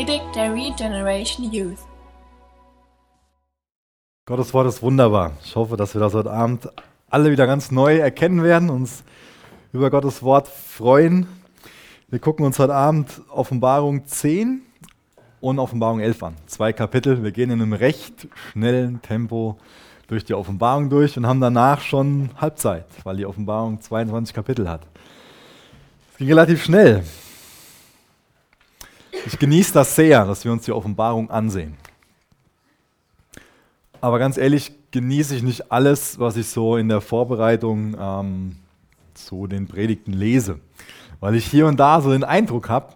Predigt der Regeneration Youth. Gottes Wort ist wunderbar. Ich hoffe, dass wir das heute Abend alle wieder ganz neu erkennen werden, uns über Gottes Wort freuen. Wir gucken uns heute Abend Offenbarung 10 und Offenbarung 11 an. Zwei Kapitel. Wir gehen in einem recht schnellen Tempo durch die Offenbarung durch und haben danach schon Halbzeit, weil die Offenbarung 22 Kapitel hat. Es ging relativ schnell. Ich genieße das sehr, dass wir uns die Offenbarung ansehen. Aber ganz ehrlich genieße ich nicht alles, was ich so in der Vorbereitung ähm, zu den Predigten lese. Weil ich hier und da so den Eindruck habe,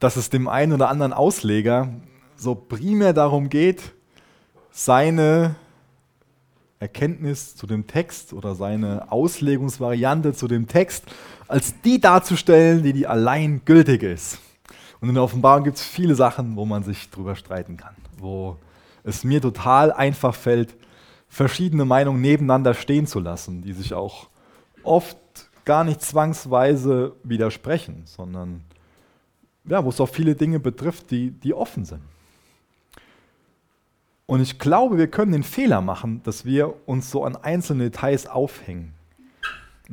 dass es dem einen oder anderen Ausleger so primär darum geht, seine Erkenntnis zu dem Text oder seine Auslegungsvariante zu dem Text als die darzustellen, die die allein gültig ist. Und in der Offenbarung gibt es viele Sachen, wo man sich drüber streiten kann, wo es mir total einfach fällt, verschiedene Meinungen nebeneinander stehen zu lassen, die sich auch oft gar nicht zwangsweise widersprechen, sondern ja, wo es auch viele Dinge betrifft, die, die offen sind. Und ich glaube, wir können den Fehler machen, dass wir uns so an einzelne Details aufhängen.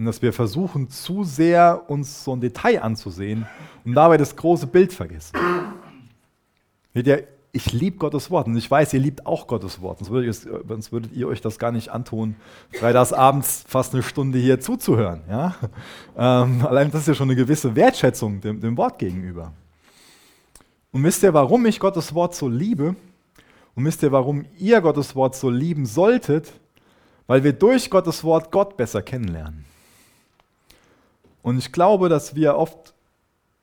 Und dass wir versuchen, zu sehr uns so ein Detail anzusehen und dabei das große Bild vergessen. Ich liebe Gottes Wort und ich weiß, ihr liebt auch Gottes Wort, sonst würdet, ihr, sonst würdet ihr euch das gar nicht antun, freitagsabends fast eine Stunde hier zuzuhören. Ja? Ähm, allein das ist ja schon eine gewisse Wertschätzung dem, dem Wort gegenüber. Und wisst ihr, warum ich Gottes Wort so liebe? Und wisst ihr, warum ihr Gottes Wort so lieben solltet? Weil wir durch Gottes Wort Gott besser kennenlernen. Und ich glaube, dass wir oft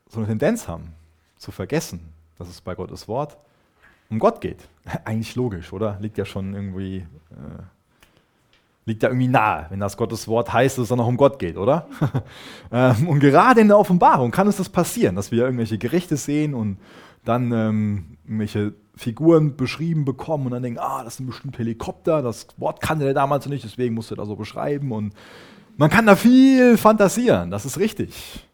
so eine Tendenz haben, zu vergessen, dass es bei Gottes Wort um Gott geht. Eigentlich logisch, oder? Liegt ja schon irgendwie, äh, liegt ja irgendwie nahe, wenn das Gottes Wort heißt, dass es dann auch um Gott geht, oder? ähm, und gerade in der Offenbarung kann es das passieren, dass wir irgendwelche Gerichte sehen und dann ähm, irgendwelche Figuren beschrieben bekommen und dann denken, ah, das sind bestimmt Helikopter, das Wort kannte der damals nicht, deswegen musste er da so beschreiben und man kann da viel fantasieren, das ist richtig.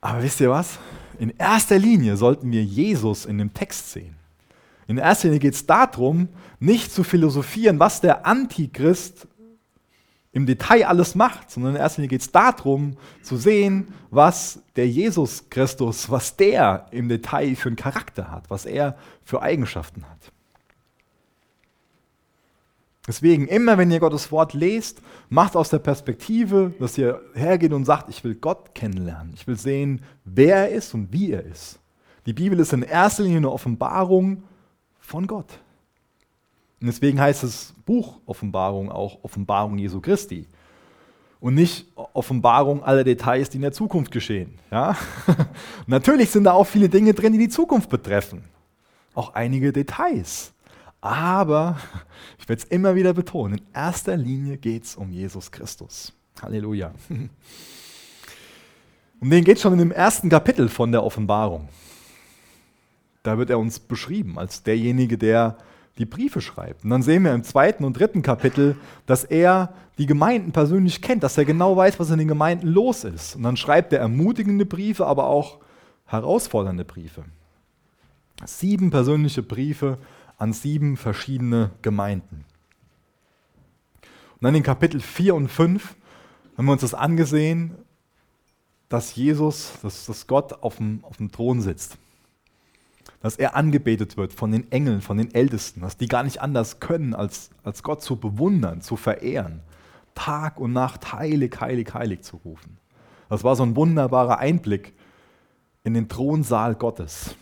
Aber wisst ihr was? In erster Linie sollten wir Jesus in dem Text sehen. In erster Linie geht es darum, nicht zu philosophieren, was der Antichrist im Detail alles macht, sondern in erster Linie geht es darum, zu sehen, was der Jesus Christus, was der im Detail für einen Charakter hat, was er für Eigenschaften hat. Deswegen, immer wenn ihr Gottes Wort lest, macht aus der Perspektive, dass ihr hergeht und sagt, ich will Gott kennenlernen. Ich will sehen, wer er ist und wie er ist. Die Bibel ist in erster Linie eine Offenbarung von Gott. Und deswegen heißt das Buch Offenbarung auch Offenbarung Jesu Christi. Und nicht Offenbarung aller Details, die in der Zukunft geschehen. Ja? Natürlich sind da auch viele Dinge drin, die die Zukunft betreffen. Auch einige Details. Aber, ich werde es immer wieder betonen, in erster Linie geht es um Jesus Christus. Halleluja. Um den geht es schon in dem ersten Kapitel von der Offenbarung. Da wird er uns beschrieben als derjenige, der die Briefe schreibt. Und dann sehen wir im zweiten und dritten Kapitel, dass er die Gemeinden persönlich kennt, dass er genau weiß, was in den Gemeinden los ist. Und dann schreibt er ermutigende Briefe, aber auch herausfordernde Briefe. Sieben persönliche Briefe an sieben verschiedene Gemeinden. Und dann in Kapitel 4 und 5 haben wir uns das angesehen, dass Jesus, dass, dass Gott auf dem, auf dem Thron sitzt dass er angebetet wird von den Engeln, von den Ältesten, dass die gar nicht anders können, als, als Gott zu bewundern, zu verehren, Tag und Nacht heilig, heilig, heilig zu rufen. Das war so ein wunderbarer Einblick in den Thronsaal Gottes.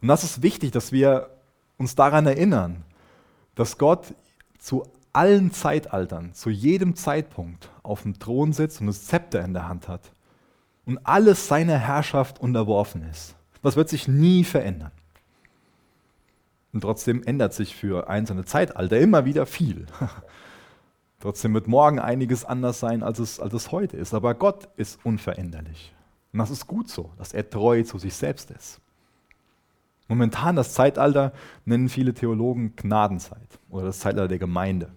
Und das ist wichtig, dass wir uns daran erinnern, dass Gott zu allen Zeitaltern, zu jedem Zeitpunkt auf dem Thron sitzt und das Zepter in der Hand hat und alles seiner Herrschaft unterworfen ist. Das wird sich nie verändern. Und trotzdem ändert sich für einzelne Zeitalter immer wieder viel. trotzdem wird morgen einiges anders sein, als es, als es heute ist. Aber Gott ist unveränderlich. Und das ist gut so, dass er treu zu sich selbst ist. Momentan das Zeitalter nennen viele Theologen Gnadenzeit oder das Zeitalter der Gemeinde.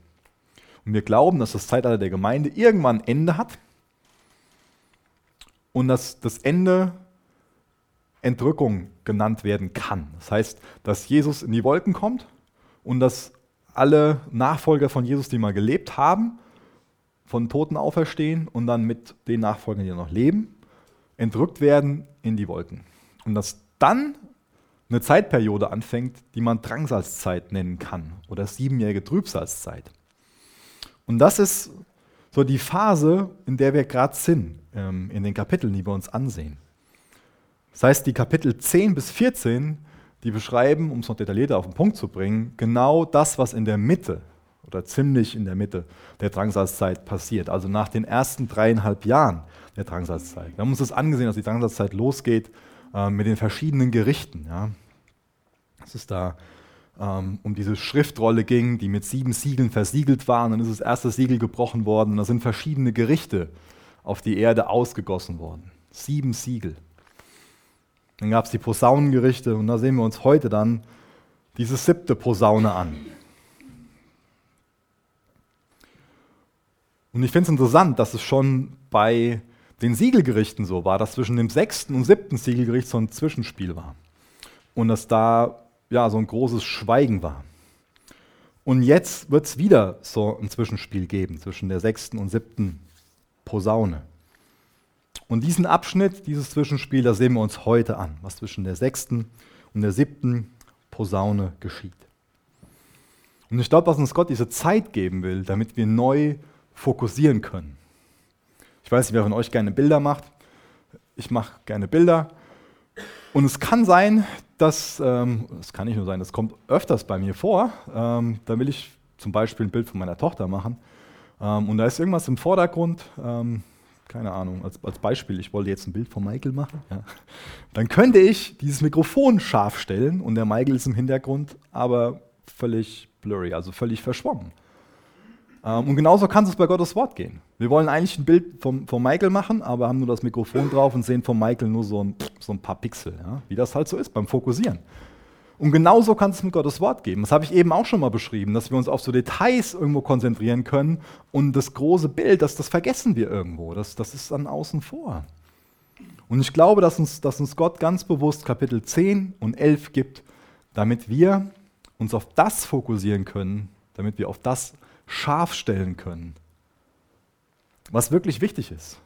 Und wir glauben, dass das Zeitalter der Gemeinde irgendwann ein Ende hat und dass das Ende Entrückung genannt werden kann. Das heißt, dass Jesus in die Wolken kommt und dass alle Nachfolger von Jesus, die mal gelebt haben, von Toten auferstehen und dann mit den Nachfolgern, die noch leben, entrückt werden in die Wolken. Und dass dann eine Zeitperiode anfängt, die man Drangsalzzeit nennen kann oder siebenjährige Trübsalzeit. Und das ist so die Phase, in der wir gerade sind, ähm, in den Kapiteln, die wir uns ansehen. Das heißt, die Kapitel 10 bis 14, die beschreiben, um es noch detaillierter auf den Punkt zu bringen, genau das, was in der Mitte oder ziemlich in der Mitte der Drangsalzzeit passiert, also nach den ersten dreieinhalb Jahren der Drangsalzzeit. Wir haben uns das angesehen, dass die Drangsalzzeit losgeht äh, mit den verschiedenen Gerichten. Ja. Dass es da ähm, um diese Schriftrolle ging, die mit sieben Siegeln versiegelt war. Und dann ist das erste Siegel gebrochen worden. Und da sind verschiedene Gerichte auf die Erde ausgegossen worden. Sieben Siegel. Dann gab es die Posaunengerichte und da sehen wir uns heute dann diese siebte Posaune an. Und ich finde es interessant, dass es schon bei den Siegelgerichten so war, dass zwischen dem sechsten und siebten Siegelgericht so ein Zwischenspiel war. Und dass da ja so ein großes Schweigen war. Und jetzt wird es wieder so ein Zwischenspiel geben zwischen der sechsten und siebten Posaune. Und diesen Abschnitt, dieses Zwischenspiel, das sehen wir uns heute an, was zwischen der sechsten und der siebten Posaune geschieht. Und ich glaube, dass uns Gott diese Zeit geben will, damit wir neu fokussieren können. Ich weiß nicht, wer von euch gerne Bilder macht. Ich mache gerne Bilder. Und es kann sein, dass, ähm, das kann nicht nur sein, das kommt öfters bei mir vor. Ähm, da will ich zum Beispiel ein Bild von meiner Tochter machen. Ähm, und da ist irgendwas im Vordergrund. Ähm, keine Ahnung, als, als Beispiel, ich wollte jetzt ein Bild von Michael machen, ja. dann könnte ich dieses Mikrofon scharf stellen und der Michael ist im Hintergrund, aber völlig blurry, also völlig verschwommen. Ähm, und genauso kann es bei Gottes Wort gehen. Wir wollen eigentlich ein Bild von, von Michael machen, aber haben nur das Mikrofon drauf und sehen von Michael nur so ein, so ein paar Pixel, ja. wie das halt so ist beim Fokussieren. Und genauso kann es mit Gottes Wort geben. Das habe ich eben auch schon mal beschrieben, dass wir uns auf so Details irgendwo konzentrieren können und das große Bild, das, das vergessen wir irgendwo. Das, das ist dann außen vor. Und ich glaube, dass uns, dass uns Gott ganz bewusst Kapitel 10 und 11 gibt, damit wir uns auf das fokussieren können, damit wir auf das scharf stellen können, was wirklich wichtig ist.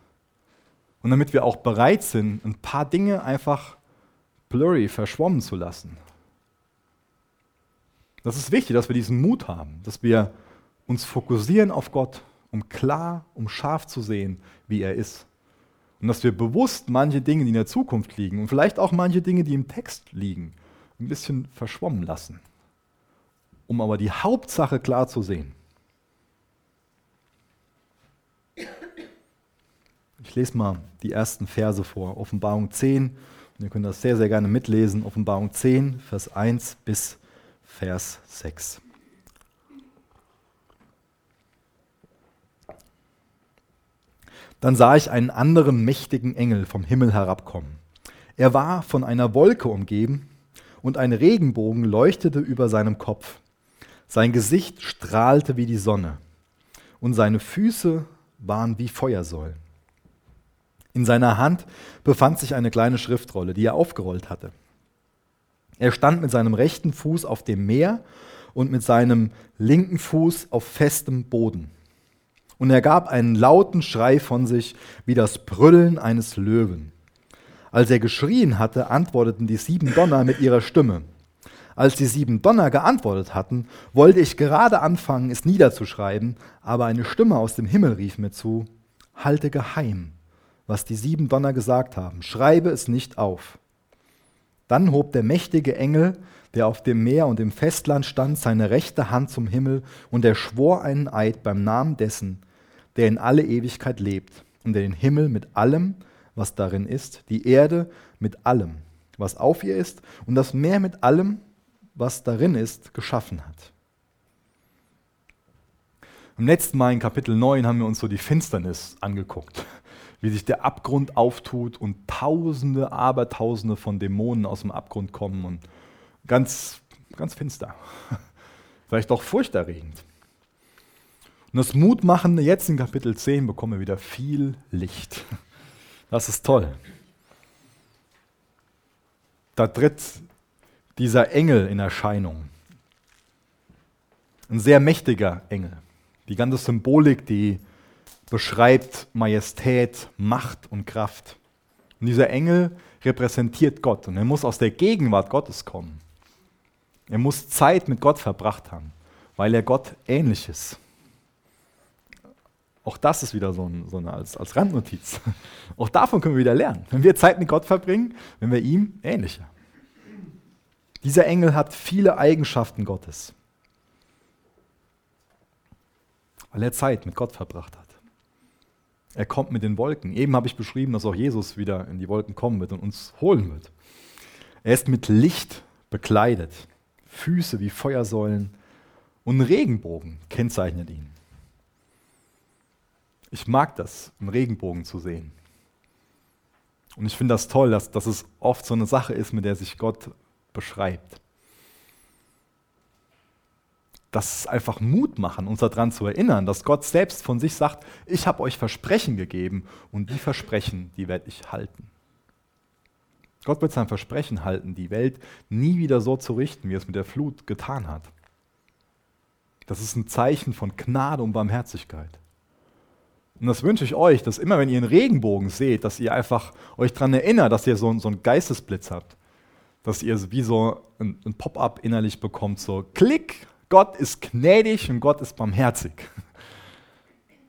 Und damit wir auch bereit sind, ein paar Dinge einfach blurry, verschwommen zu lassen. Das ist wichtig, dass wir diesen Mut haben, dass wir uns fokussieren auf Gott, um klar, um scharf zu sehen, wie er ist. Und dass wir bewusst manche Dinge, die in der Zukunft liegen und vielleicht auch manche Dinge, die im Text liegen, ein bisschen verschwommen lassen, um aber die Hauptsache klar zu sehen. Ich lese mal die ersten Verse vor, Offenbarung 10. Und ihr könnt das sehr, sehr gerne mitlesen. Offenbarung 10, Vers 1 bis 4. Vers 6. Dann sah ich einen anderen mächtigen Engel vom Himmel herabkommen. Er war von einer Wolke umgeben und ein Regenbogen leuchtete über seinem Kopf. Sein Gesicht strahlte wie die Sonne und seine Füße waren wie Feuersäulen. In seiner Hand befand sich eine kleine Schriftrolle, die er aufgerollt hatte. Er stand mit seinem rechten Fuß auf dem Meer und mit seinem linken Fuß auf festem Boden. Und er gab einen lauten Schrei von sich, wie das Brüllen eines Löwen. Als er geschrien hatte, antworteten die sieben Donner mit ihrer Stimme. Als die sieben Donner geantwortet hatten, wollte ich gerade anfangen, es niederzuschreiben, aber eine Stimme aus dem Himmel rief mir zu, halte geheim, was die sieben Donner gesagt haben, schreibe es nicht auf. Dann hob der mächtige Engel, der auf dem Meer und im Festland stand, seine rechte Hand zum Himmel und er schwor einen Eid beim Namen dessen, der in alle Ewigkeit lebt und der den Himmel mit allem, was darin ist, die Erde mit allem, was auf ihr ist und das Meer mit allem, was darin ist, geschaffen hat. Im letzten Mal in Kapitel 9 haben wir uns so die Finsternis angeguckt wie sich der Abgrund auftut und Tausende, Abertausende von Dämonen aus dem Abgrund kommen und ganz, ganz finster. Vielleicht auch furchterregend. Und das Mutmachende jetzt in Kapitel 10 bekommen wir wieder viel Licht. Das ist toll. da tritt dieser Engel in Erscheinung. Ein sehr mächtiger Engel. Die ganze Symbolik, die beschreibt Majestät, Macht und Kraft. Und dieser Engel repräsentiert Gott und er muss aus der Gegenwart Gottes kommen. Er muss Zeit mit Gott verbracht haben, weil er Gott ähnlich ist. Auch das ist wieder so, ein, so eine als, als Randnotiz. Auch davon können wir wieder lernen. Wenn wir Zeit mit Gott verbringen, wenn wir ihm ähnlicher. Dieser Engel hat viele Eigenschaften Gottes, weil er Zeit mit Gott verbracht hat. Er kommt mit den Wolken. Eben habe ich beschrieben, dass auch Jesus wieder in die Wolken kommen wird und uns holen wird. Er ist mit Licht bekleidet. Füße wie Feuersäulen und ein Regenbogen kennzeichnet ihn. Ich mag das, einen Regenbogen zu sehen. Und ich finde das toll, dass, dass es oft so eine Sache ist, mit der sich Gott beschreibt. Das ist einfach Mut machen, uns daran zu erinnern, dass Gott selbst von sich sagt, ich habe euch Versprechen gegeben und die Versprechen, die werde ich halten. Gott wird sein Versprechen halten, die Welt nie wieder so zu richten, wie es mit der Flut getan hat. Das ist ein Zeichen von Gnade und Barmherzigkeit. Und das wünsche ich euch, dass immer, wenn ihr einen Regenbogen seht, dass ihr einfach euch daran erinnert, dass ihr so, so einen Geistesblitz habt. Dass ihr wie so ein, ein Pop-up innerlich bekommt, so Klick, Gott ist gnädig und Gott ist barmherzig.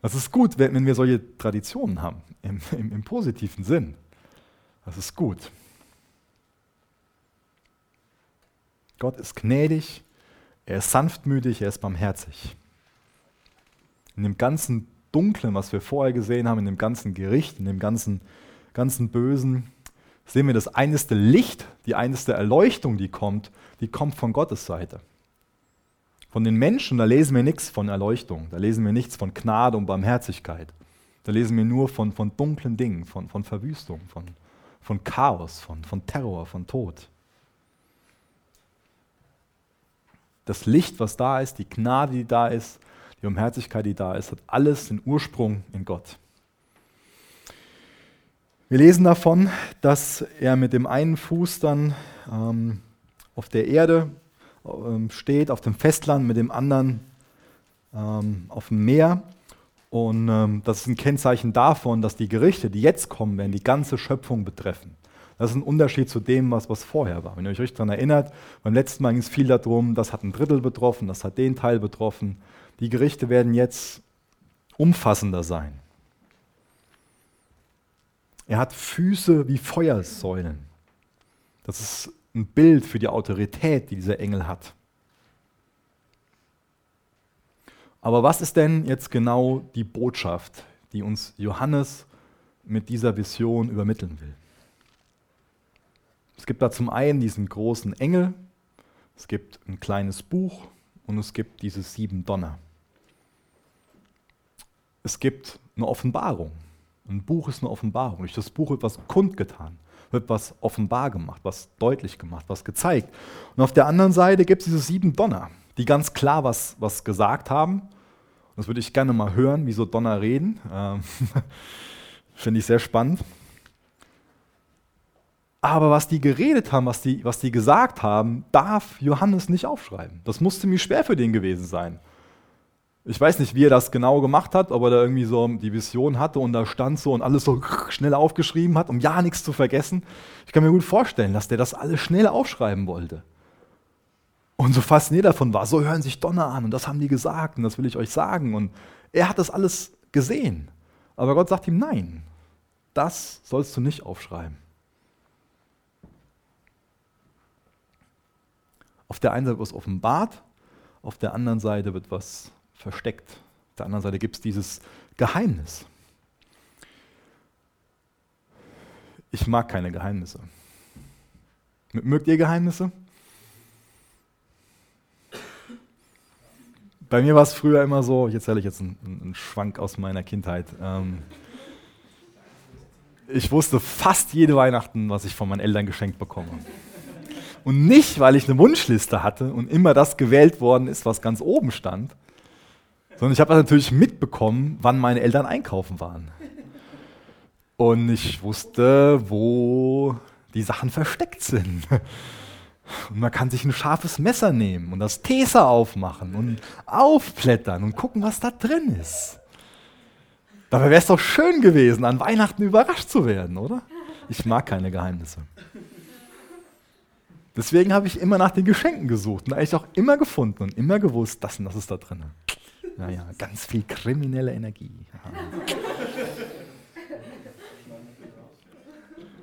Das ist gut, wenn, wir solche Traditionen haben, im, im, im positiven Sinn. Das ist gut. Gott ist gnädig, er ist sanftmütig, er ist barmherzig. In dem ganzen Dunklen, was wir vorher gesehen haben, in dem ganzen Gericht, in dem ganzen, ganzen Bösen, sehen wir, das eineste Licht, die eineste Erleuchtung, die kommt, die kommt von Gottes Seite. Von den Menschen, da lesen wir nichts von Erleuchtung, da lesen wir nichts von Gnade und Barmherzigkeit. Da lesen wir nur von, von dunklen Dingen, von, von Verwüstung, von, von Chaos, von, von Terror, von Tod. das Licht, was da ist, die Gnade, die da ist, die Barmherzigkeit, die da ist, hat alles den Ursprung in Gott. Wir lesen davon, dass er mit dem einen Fuß dann ähm, auf der Erde steht, auf dem Festland, mit dem anderen ähm, auf dem Meer. Und ähm, das ist ein Kennzeichen davon, dass die Gerichte, die jetzt kommen werden, die ganze Schöpfung betreffen. Das ist ein Unterschied zu dem, was, was vorher war. Wenn ihr euch daran erinnert, beim letzten Mal ging es viel darum, das hat ein Drittel betroffen, das hat den Teil betroffen. Die Gerichte werden jetzt umfassender sein. Er hat Füße wie Feuersäulen. Das ist ein Bild für die Autorität, die dieser Engel hat. Aber was ist denn jetzt genau die Botschaft, die uns Johannes mit dieser Vision übermitteln will? Es gibt da zum einen diesen großen Engel, es gibt ein kleines Buch und es gibt diese sieben Donner. Es gibt eine Offenbarung. Ein Buch ist eine Offenbarung. Durch das Buch wird was kundgetan, wird was offenbar gemacht, was deutlich gemacht, was gezeigt. Und auf der anderen Seite gibt es diese sieben Donner, die ganz klar was, was gesagt haben. Das würde ich gerne mal hören, wie so Donner reden. Ähm, Finde ich sehr spannend. Aber was die geredet haben, was die, was die gesagt haben, darf Johannes nicht aufschreiben. Das musste ziemlich schwer für den gewesen sein. Ich weiß nicht, wie er das genau gemacht hat, ob er da irgendwie so die Vision hatte und da stand so und alles so schnell aufgeschrieben hat, um ja nichts zu vergessen. Ich kann mir gut vorstellen, dass der das alles schnell aufschreiben wollte. Und so fasziniert davon war, so hören sich Donner an und das haben die gesagt und das will ich euch sagen. Und er hat das alles gesehen. Aber Gott sagt ihm, nein, das sollst du nicht aufschreiben. Auf der einen Seite wird was offenbart, auf der anderen Seite wird was versteckt. Auf der anderen Seite gibt es dieses Geheimnis. Ich mag keine Geheimnisse. Mögt ihr Geheimnisse? Bei mir war es früher immer so, ich erzähle euch jetzt einen, einen Schwank aus meiner Kindheit. Ähm, ich wusste fast jede Weihnachten, was ich von meinen Eltern geschenkt bekomme. Und nicht, weil ich eine Wunschliste hatte und immer das gewählt worden ist, was ganz oben stand, sondern ich habe natürlich mitbekommen, wann meine Eltern einkaufen waren. Und ich wusste, wo die Sachen versteckt sind. Und man kann sich ein scharfes Messer nehmen und das Tesa aufmachen und aufblättern und gucken, was da drin ist. Dabei wäre es doch schön gewesen, an Weihnachten überrascht zu werden, oder? Ich mag keine Geheimnisse. Deswegen habe ich immer nach den Geschenken gesucht und eigentlich auch immer gefunden und immer gewusst, das und das ist da drin. Naja, ganz viel kriminelle Energie.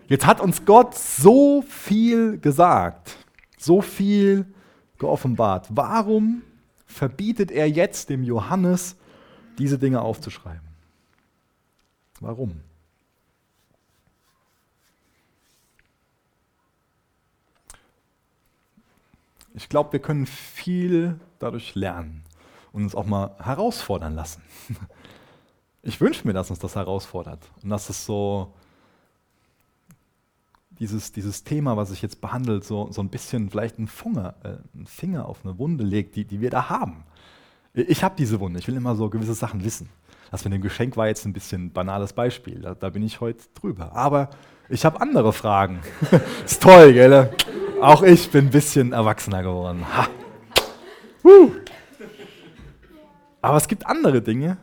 Jetzt hat uns Gott so viel gesagt so viel geoffenbart. Warum verbietet er jetzt dem Johannes, diese Dinge aufzuschreiben? Warum? Ich glaube, wir können viel dadurch lernen und uns auch mal herausfordern lassen. Ich wünsche mir, dass uns das herausfordert und dass es so dieses, dieses Thema, was ich jetzt behandelt, so, so ein bisschen vielleicht einen, Funger, äh, einen Finger auf eine Wunde legt, die, die wir da haben. Ich habe diese Wunde, ich will immer so gewisse Sachen wissen. Das mit dem Geschenk war jetzt ein bisschen ein banales Beispiel, da, da bin ich heute drüber. Aber ich habe andere Fragen. ist toll, gell? Auch ich bin ein bisschen erwachsener geworden. Ha. Uh. Aber es gibt andere Dinge,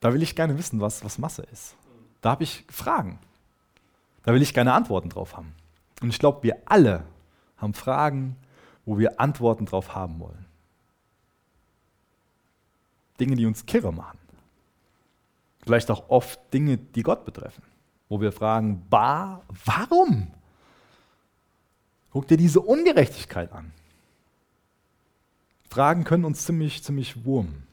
da will ich gerne wissen, was, was Masse ist. Da habe ich Fragen. Da will ich keine Antworten drauf haben. Und ich glaube, wir alle haben Fragen, wo wir Antworten drauf haben wollen. Dinge, die uns kirre machen. Vielleicht auch oft Dinge, die Gott betreffen, wo wir fragen, bah, warum? Guck dir diese Ungerechtigkeit an. Fragen können uns ziemlich, ziemlich wurmen.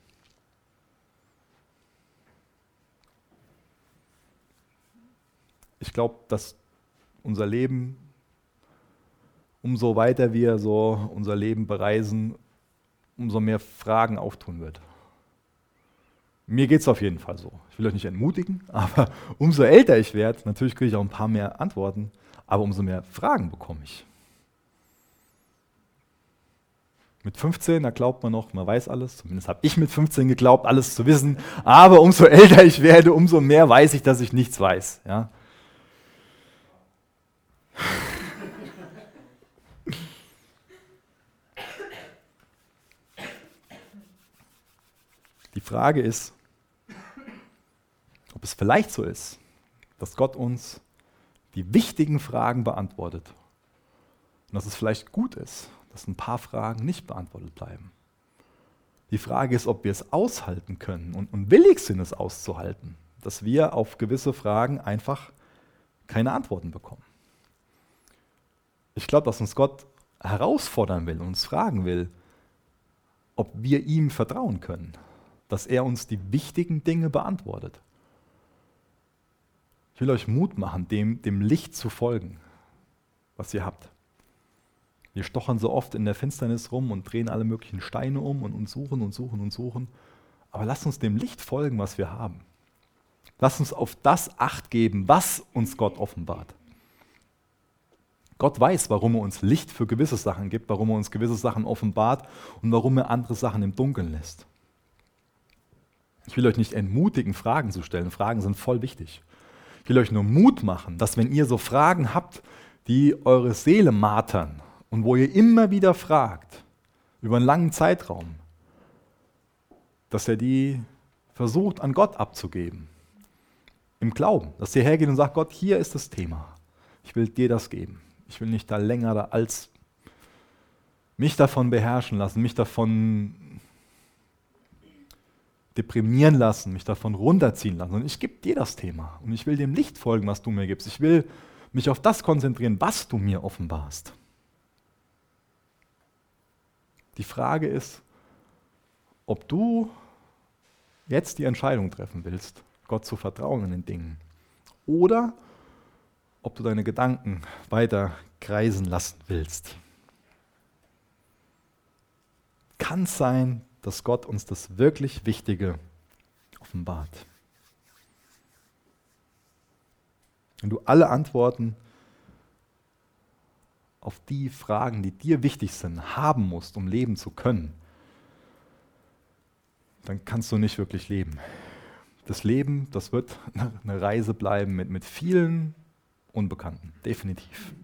ich glaube, dass unser Leben, umso weiter wir so unser Leben bereisen, umso mehr Fragen auftun wird. Mir geht es auf jeden Fall so. Ich will euch nicht entmutigen, aber umso älter ich werde, natürlich kriege ich auch ein paar mehr Antworten, aber umso mehr Fragen bekomme ich. Mit 15, da glaubt man noch, man weiß alles. Zumindest habe ich mit 15 geglaubt, alles zu wissen. Aber umso älter ich werde, umso mehr weiß ich, dass ich nichts weiß. Ja? Die Frage ist, ob es vielleicht so ist, dass Gott uns die wichtigen Fragen beantwortet und dass es vielleicht gut ist, dass ein paar Fragen nicht beantwortet bleiben. Die Frage ist, ob wir es aushalten können und, und willig sind, es auszuhalten, dass wir auf gewisse Fragen einfach keine Antworten bekommen. Ich glaube, dass uns Gott herausfordern will und uns fragen will, ob wir ihm vertrauen können, dass er uns die wichtigen Dinge beantwortet. Ich will euch Mut machen, dem, dem Licht zu folgen, was ihr habt. Wir stochern so oft in der Finsternis rum und drehen alle möglichen Steine um und, und suchen und suchen und suchen. Aber lasst uns dem Licht folgen, was wir haben. Lasst uns auf das Acht geben, was uns Gott offenbart. Gott weiß, warum er uns Licht für gewisse Sachen gibt, warum er uns gewisse Sachen offenbart und warum er andere Sachen im Dunkeln lässt. Ich will euch nicht entmutigen, Fragen zu stellen. Fragen sind voll wichtig. Ich will euch nur Mut machen, dass wenn ihr so Fragen habt, die eure Seele martern und wo ihr immer wieder fragt, über einen langen Zeitraum, dass er die versucht an Gott abzugeben. Im Glauben, dass ihr hergeht und sagt, Gott, hier ist das Thema. Ich will dir das geben. Ich will nicht da länger als mich davon beherrschen lassen, mich davon deprimieren lassen, mich davon runterziehen lassen. Und ich gebe dir das Thema. Und ich will dem Licht folgen, was du mir gibst. Ich will mich auf das konzentrieren, was du mir offenbarst. Die Frage ist, ob du jetzt die Entscheidung treffen willst, Gott zu vertrauen in den Dingen. Oder ob du deine Gedanken weiter kreisen lassen willst. Kann es sein, dass Gott uns das wirklich Wichtige offenbart. Wenn du alle Antworten auf die Fragen, die dir wichtig sind, haben musst, um leben zu können, dann kannst du nicht wirklich leben. Das Leben, das wird eine Reise bleiben mit, mit vielen Unbekannten, definitiv.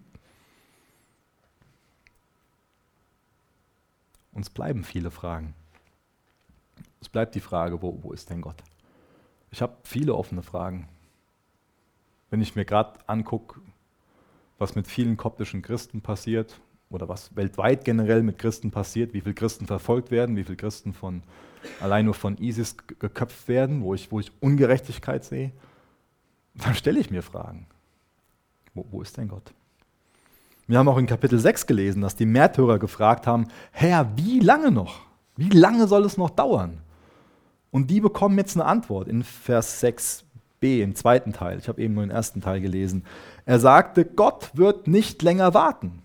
Uns bleiben viele Fragen. Es bleibt die Frage, wo, wo ist denn Gott? Ich habe viele offene Fragen. Wenn ich mir gerade angucke, was mit vielen koptischen Christen passiert oder was weltweit generell mit Christen passiert, wie viele Christen verfolgt werden, wie viele Christen von, allein nur von ISIS geköpft werden, wo ich, wo ich Ungerechtigkeit sehe, dann stelle ich mir Fragen. Wo, wo ist denn Gott? Wir haben auch in Kapitel 6 gelesen, dass die Märtyrer gefragt haben, Herr, wie lange noch? Wie lange soll es noch dauern? Und die bekommen jetzt eine Antwort in Vers 6b, im zweiten Teil. Ich habe eben nur den ersten Teil gelesen. Er sagte, Gott wird nicht länger warten,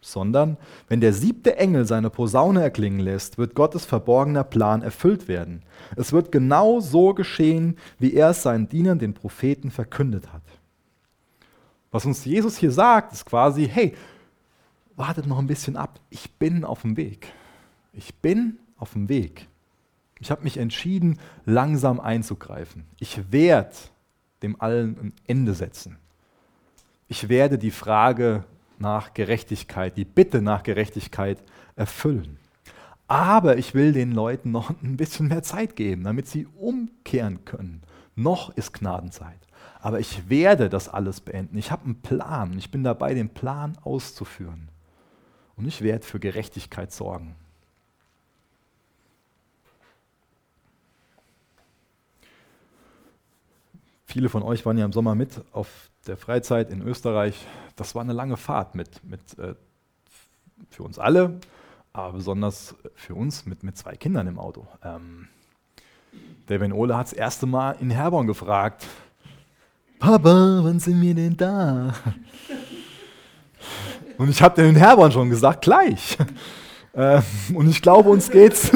sondern wenn der siebte Engel seine Posaune erklingen lässt, wird Gottes verborgener Plan erfüllt werden. Es wird genau so geschehen, wie er es seinen Dienern, den Propheten, verkündet hat. Was uns Jesus hier sagt, ist quasi, hey, wartet noch ein bisschen ab, ich bin auf dem Weg. Ich bin auf dem Weg. Ich habe mich entschieden, langsam einzugreifen. Ich werde dem allen ein Ende setzen. Ich werde die Frage nach Gerechtigkeit, die Bitte nach Gerechtigkeit erfüllen. Aber ich will den Leuten noch ein bisschen mehr Zeit geben, damit sie umkehren können. Noch ist Gnadenzeit. Aber ich werde das alles beenden. Ich habe einen Plan. Ich bin dabei, den Plan auszuführen. Und ich werde für Gerechtigkeit sorgen. Viele von euch waren ja im Sommer mit auf der Freizeit in Österreich. Das war eine lange Fahrt mit, mit äh, für uns alle, aber besonders für uns mit, mit zwei Kindern im Auto. Ähm, der Ben Ole hat das erste Mal in Herborn gefragt, Papa, wann sind wir denn da? Und ich habe den Herborn schon gesagt, gleich. Äh, und ich glaube, uns geht's.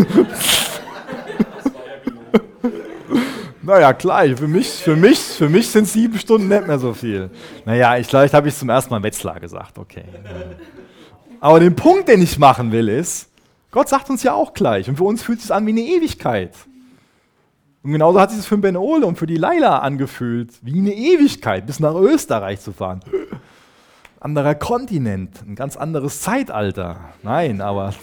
Naja, gleich. Für mich, für mich, für mich sind sieben Stunden nicht mehr so viel. Naja, ich, vielleicht habe ich zum ersten Mal Wetzlar gesagt, okay. Aber den Punkt, den ich machen will, ist, Gott sagt uns ja auch gleich. Und für uns fühlt es sich an wie eine Ewigkeit. Und genauso hat sich das für Ben Ole und für die Laila angefühlt, wie eine Ewigkeit, bis nach Österreich zu fahren. Anderer Kontinent, ein ganz anderes Zeitalter. Nein, aber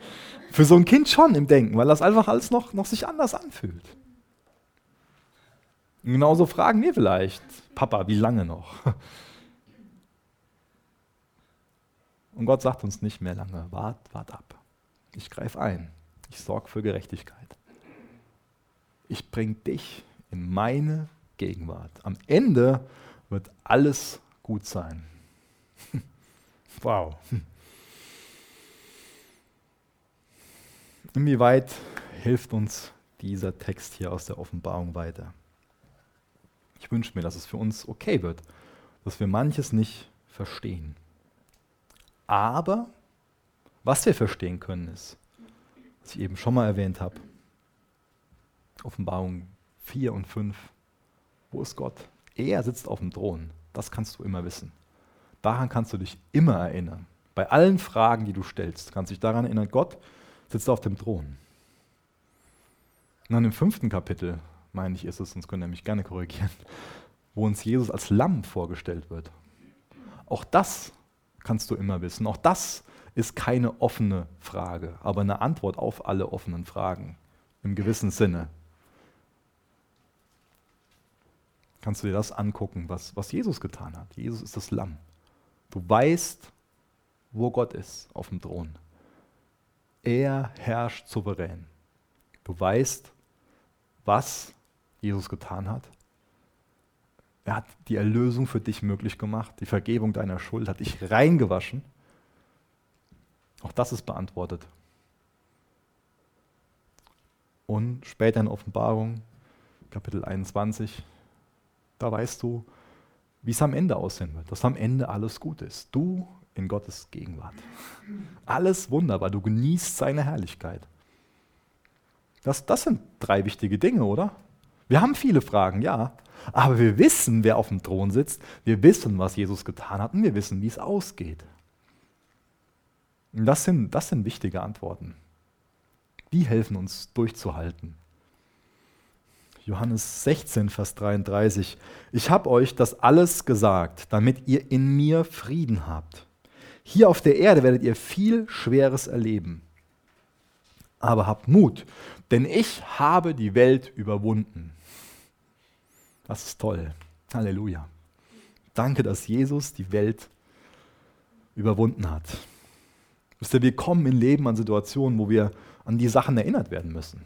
für so ein Kind schon im Denken, weil das einfach alles noch, noch sich anders anfühlt. Genauso fragen wir vielleicht, Papa, wie lange noch? Und Gott sagt uns nicht mehr lange, wart, wart ab. Ich greife ein. Ich sorge für Gerechtigkeit ich bringe dich in meine Gegenwart. Am Ende wird alles gut sein. wow. Inwieweit hilft uns dieser Text hier aus der Offenbarung weiter? Ich wünsche mir, dass es für uns okay wird, dass wir manches nicht verstehen. Aber was wir verstehen können, ist, was ich eben schon mal erwähnt habe, Offenbarung 4 und 5. Wo ist Gott? Er sitzt auf dem Thron. Das kannst du immer wissen. Daran kannst du dich immer erinnern. Bei allen Fragen, die du stellst, kannst du dich daran erinnern, Gott sitzt auf dem Thron. Und dann im fünften Kapitel, meine ich, ist es, sonst könnt ihr mich gerne korrigieren, wo uns Jesus als Lamm vorgestellt wird. Auch das kannst du immer wissen. Auch das ist keine offene Frage, aber eine Antwort auf alle offenen Fragen im gewissen Sinne. kannst du dir das angucken, was, was Jesus getan hat. Jesus ist das Lamm. Du weißt, wo Gott ist auf dem Thron. Er herrscht souverän. Du weißt, was Jesus getan hat. Er hat die Erlösung für dich möglich gemacht. Die Vergebung deiner Schuld hat dich reingewaschen. Auch das ist beantwortet. Und später in Offenbarung, Kapitel 21, da weißt du, wie es am Ende aussehen wird, dass am Ende alles gut ist. Du in Gottes Gegenwart. Alles wunderbar, du genießt seine Herrlichkeit. Das, das sind drei wichtige Dinge, oder? Wir haben viele Fragen, ja, aber wir wissen, wer auf dem Thron sitzt, wir wissen, was Jesus getan hat und wir wissen, wie es ausgeht. Das sind, das sind wichtige Antworten. Die helfen uns durchzuhalten. Johannes 16, Vers 33. Ich habe euch das alles gesagt, damit ihr in mir Frieden habt. Hier auf der Erde werdet ihr viel Schweres erleben. Aber habt Mut, denn ich habe die Welt überwunden. Das ist toll. Halleluja. Danke, dass Jesus die Welt überwunden hat. Wisst ihr, wir kommen im Leben an Situationen, wo wir an die Sachen erinnert werden müssen.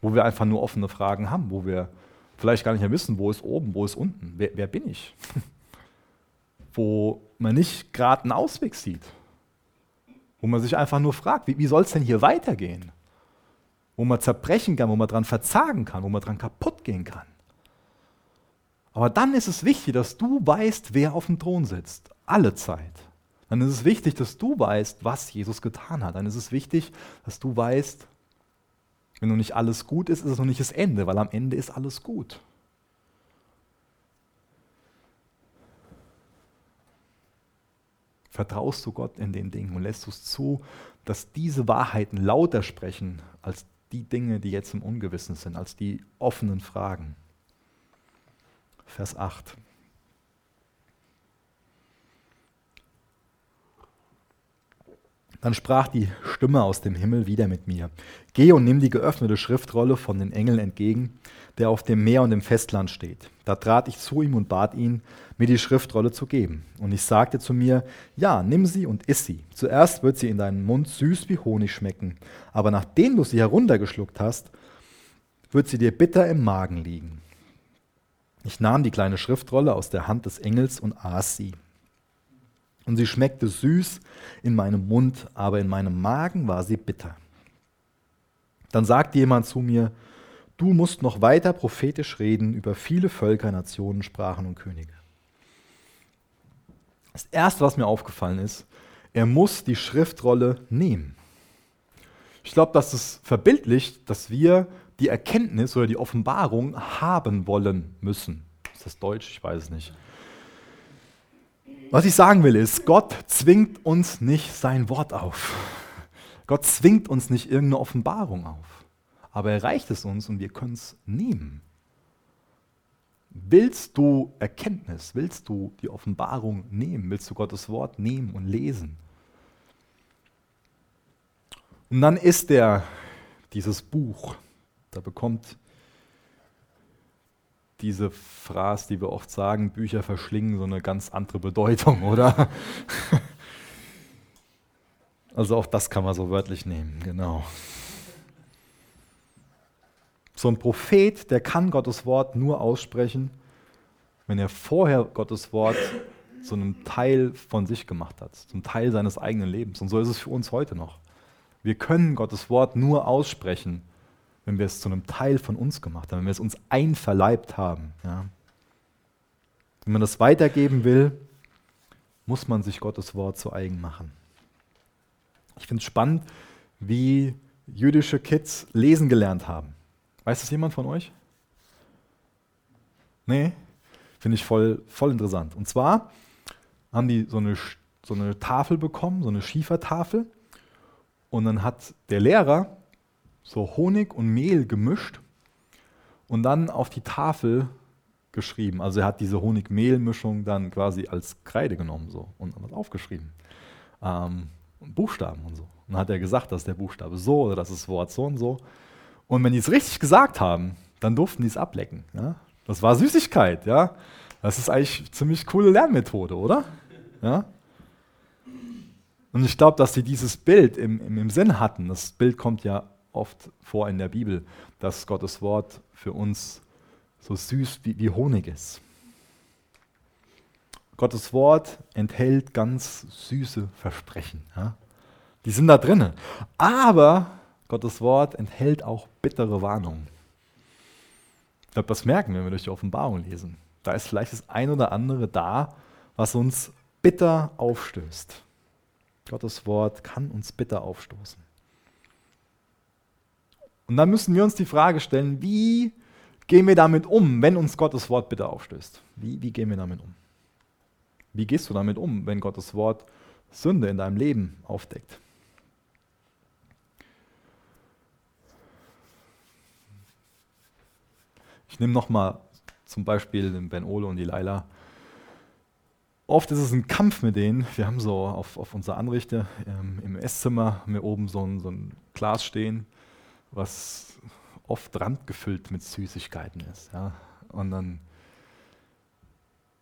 Wo wir einfach nur offene Fragen haben, wo wir vielleicht gar nicht mehr wissen, wo ist oben, wo ist unten, wer, wer bin ich? wo man nicht gerade einen Ausweg sieht. Wo man sich einfach nur fragt, wie, wie soll es denn hier weitergehen? Wo man zerbrechen kann, wo man dran verzagen kann, wo man dran kaputt gehen kann. Aber dann ist es wichtig, dass du weißt, wer auf dem Thron sitzt. Alle Zeit. Dann ist es wichtig, dass du weißt, was Jesus getan hat. Dann ist es wichtig, dass du weißt, wenn noch nicht alles gut ist, ist es noch nicht das Ende, weil am Ende ist alles gut. Vertraust du Gott in den Dingen und lässt du es zu, dass diese Wahrheiten lauter sprechen als die Dinge, die jetzt im Ungewissen sind, als die offenen Fragen? Vers 8. Dann sprach die Stimme aus dem Himmel wieder mit mir. Geh und nimm die geöffnete Schriftrolle von den Engeln entgegen, der auf dem Meer und im Festland steht. Da trat ich zu ihm und bat ihn, mir die Schriftrolle zu geben. Und ich sagte zu mir, ja, nimm sie und iss sie. Zuerst wird sie in deinem Mund süß wie Honig schmecken, aber nachdem du sie heruntergeschluckt hast, wird sie dir bitter im Magen liegen. Ich nahm die kleine Schriftrolle aus der Hand des Engels und aß sie. Und sie schmeckte süß in meinem Mund, aber in meinem Magen war sie bitter. Dann sagte jemand zu mir, du musst noch weiter prophetisch reden über viele Völker, Nationen, Sprachen und Könige. Das Erste, was mir aufgefallen ist, er muss die Schriftrolle nehmen. Ich glaube, dass es verbildlicht, dass wir die Erkenntnis oder die Offenbarung haben wollen müssen. Ist das Deutsch? Ich weiß es nicht. Was ich sagen will ist, Gott zwingt uns nicht sein Wort auf. Gott zwingt uns nicht irgendeine Offenbarung auf. Aber er reicht es uns und wir können es nehmen. Willst du Erkenntnis, willst du die Offenbarung nehmen, willst du Gottes Wort nehmen und lesen? Und dann ist er dieses Buch, da bekommt diese Phrase, die wir oft sagen, Bücher verschlingen, so eine ganz andere Bedeutung, oder? Also auch das kann man so wörtlich nehmen, genau. So ein Prophet, der kann Gottes Wort nur aussprechen, wenn er vorher Gottes Wort zu einem Teil von sich gemacht hat, zum Teil seines eigenen Lebens. Und so ist es für uns heute noch. Wir können Gottes Wort nur aussprechen, wenn wir es zu einem Teil von uns gemacht haben, wenn wir es uns einverleibt haben. Ja. Wenn man das weitergeben will, muss man sich Gottes Wort zu eigen machen. Ich finde es spannend, wie jüdische Kids lesen gelernt haben. Weiß das jemand von euch? Nee? Finde ich voll, voll interessant. Und zwar haben die so eine, so eine Tafel bekommen, so eine Schiefertafel. Und dann hat der Lehrer so Honig und Mehl gemischt und dann auf die Tafel geschrieben. Also er hat diese Honig-Mehl-Mischung dann quasi als Kreide genommen so und was aufgeschrieben. Ähm, Buchstaben und so. Und dann hat er gesagt, dass der Buchstabe so oder das ist Wort so und so. Und wenn die es richtig gesagt haben, dann durften die es ablecken. Ja? Das war Süßigkeit, ja. Das ist eigentlich eine ziemlich coole Lernmethode, oder? Ja? Und ich glaube, dass sie dieses Bild im, im, im Sinn hatten. Das Bild kommt ja oft vor in der Bibel, dass Gottes Wort für uns so süß wie, wie Honig ist. Gottes Wort enthält ganz süße Versprechen. Ja? Die sind da drinnen. Aber Gottes Wort enthält auch bittere Warnungen. Ich glaube, das merken wir, wenn wir durch die Offenbarung lesen. Da ist vielleicht das ein oder andere da, was uns bitter aufstößt. Gottes Wort kann uns bitter aufstoßen. Und dann müssen wir uns die Frage stellen, wie gehen wir damit um, wenn uns Gottes Wort bitte aufstößt? Wie, wie gehen wir damit um? Wie gehst du damit um, wenn Gottes Wort Sünde in deinem Leben aufdeckt? Ich nehme nochmal zum Beispiel den Ben Ole und die Laila. Oft ist es ein Kampf mit denen. Wir haben so auf, auf unserer Anrichte ähm, im Esszimmer mir oben so ein, so ein Glas stehen, was oft randgefüllt mit Süßigkeiten ist. Ja. Und dann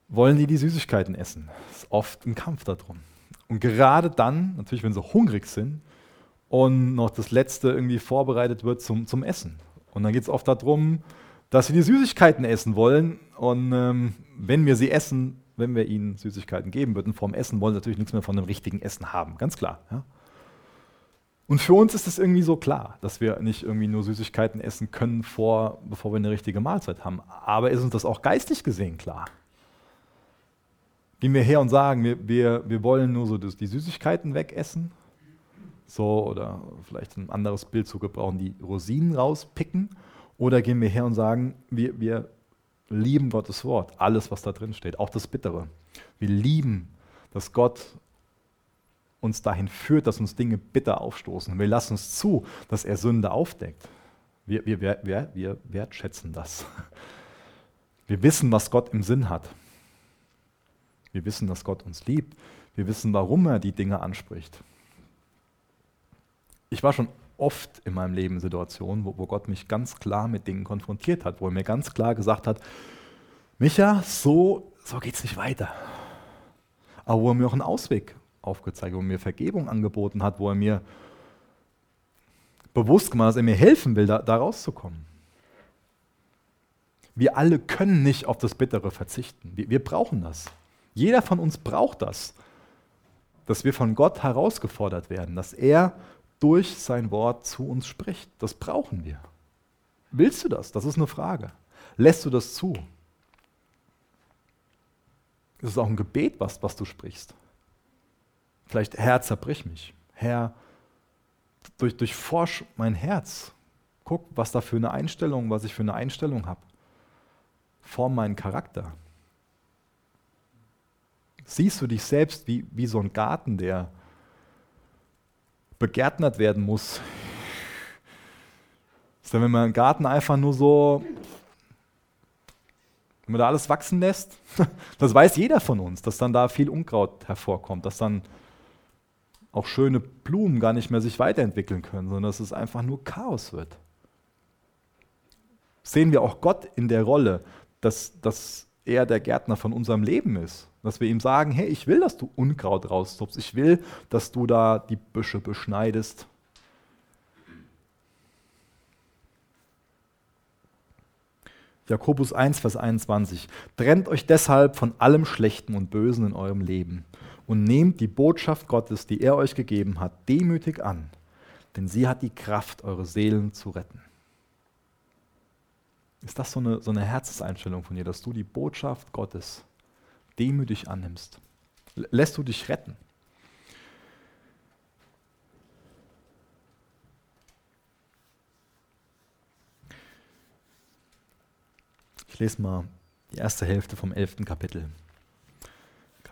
wollen die die Süßigkeiten essen. Es ist oft ein Kampf darum. Und gerade dann, natürlich, wenn sie hungrig sind und noch das Letzte irgendwie vorbereitet wird zum, zum Essen. Und dann geht es oft darum, dass sie die Süßigkeiten essen wollen. Und ähm, wenn wir sie essen, wenn wir ihnen Süßigkeiten geben würden, vorm Essen wollen sie natürlich nichts mehr von dem richtigen Essen haben. Ganz klar. Ja? Und für uns ist es irgendwie so klar, dass wir nicht irgendwie nur Süßigkeiten essen können, vor, bevor wir eine richtige Mahlzeit haben. Aber ist uns das auch geistig gesehen klar? Gehen wir her und sagen, wir, wir, wir wollen nur so die Süßigkeiten wegessen? So, oder vielleicht ein anderes Bild zu gebrauchen, die Rosinen rauspicken? Oder gehen wir her und sagen, wir, wir lieben Gottes Wort, alles, was da drin steht, auch das Bittere. Wir lieben, dass Gott uns dahin führt, dass uns Dinge bitter aufstoßen. Wir lassen uns zu, dass er Sünde aufdeckt. Wir, wir, wir, wir wertschätzen das. Wir wissen, was Gott im Sinn hat. Wir wissen, dass Gott uns liebt. Wir wissen, warum er die Dinge anspricht. Ich war schon oft in meinem Leben Situationen, wo, wo Gott mich ganz klar mit Dingen konfrontiert hat, wo er mir ganz klar gesagt hat, Micha, so, so geht es nicht weiter. Aber wo er mir auch einen Ausweg aufgezeigt, wo er mir Vergebung angeboten hat, wo er mir bewusst gemacht hat, dass er mir helfen will, da, da rauszukommen. Wir alle können nicht auf das Bittere verzichten. Wir, wir brauchen das. Jeder von uns braucht das, dass wir von Gott herausgefordert werden, dass er durch sein Wort zu uns spricht. Das brauchen wir. Willst du das? Das ist eine Frage. Lässt du das zu? Es ist auch ein Gebet, was, was du sprichst. Vielleicht, Herr, zerbrich mich. Herr, durch, durchforsch mein Herz. Guck, was da für eine Einstellung, was ich für eine Einstellung habe. Form meinen Charakter. Siehst du dich selbst wie, wie so ein Garten, der begärtnert werden muss. Ist dann, wenn man einen Garten einfach nur so, wenn man da alles wachsen lässt, das weiß jeder von uns, dass dann da viel Unkraut hervorkommt, dass dann auch schöne Blumen gar nicht mehr sich weiterentwickeln können, sondern dass es einfach nur Chaos wird. Sehen wir auch Gott in der Rolle, dass, dass er der Gärtner von unserem Leben ist. Dass wir ihm sagen, hey, ich will, dass du Unkraut raustupfst. Ich will, dass du da die Büsche beschneidest. Jakobus 1, Vers 21. Trennt euch deshalb von allem Schlechten und Bösen in eurem Leben und nehmt die Botschaft Gottes, die er euch gegeben hat, demütig an, denn sie hat die Kraft, eure Seelen zu retten. Ist das so eine, so eine Herzenseinstellung von dir, dass du die Botschaft Gottes demütig annimmst? Lässt du dich retten? Ich lese mal die erste Hälfte vom elften Kapitel.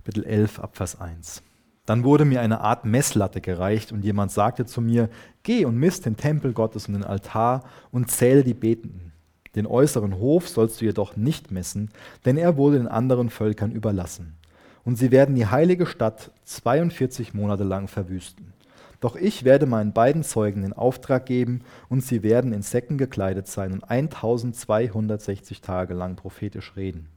Kapitel 11, Abvers 1. Dann wurde mir eine Art Messlatte gereicht und jemand sagte zu mir, geh und misst den Tempel Gottes und den Altar und zähle die Betenden. Den äußeren Hof sollst du jedoch nicht messen, denn er wurde den anderen Völkern überlassen. Und sie werden die heilige Stadt 42 Monate lang verwüsten. Doch ich werde meinen beiden Zeugen den Auftrag geben, und sie werden in Säcken gekleidet sein und 1260 Tage lang prophetisch reden.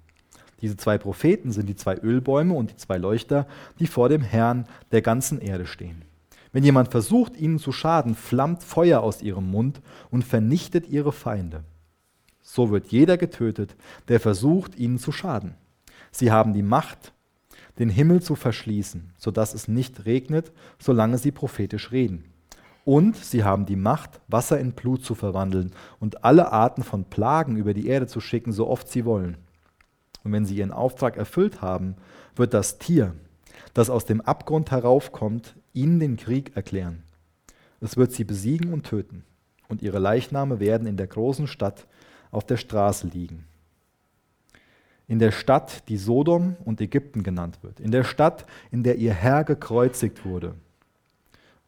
Diese zwei Propheten sind die zwei Ölbäume und die zwei Leuchter, die vor dem Herrn der ganzen Erde stehen. Wenn jemand versucht, ihnen zu schaden, flammt Feuer aus ihrem Mund und vernichtet ihre Feinde. So wird jeder getötet, der versucht, ihnen zu schaden. Sie haben die Macht, den Himmel zu verschließen, sodass es nicht regnet, solange sie prophetisch reden. Und sie haben die Macht, Wasser in Blut zu verwandeln und alle Arten von Plagen über die Erde zu schicken, so oft sie wollen. Und wenn sie ihren Auftrag erfüllt haben, wird das Tier, das aus dem Abgrund heraufkommt, ihnen den Krieg erklären. Es wird sie besiegen und töten, und ihre Leichname werden in der großen Stadt auf der Straße liegen. In der Stadt, die Sodom und Ägypten genannt wird. In der Stadt, in der ihr Herr gekreuzigt wurde.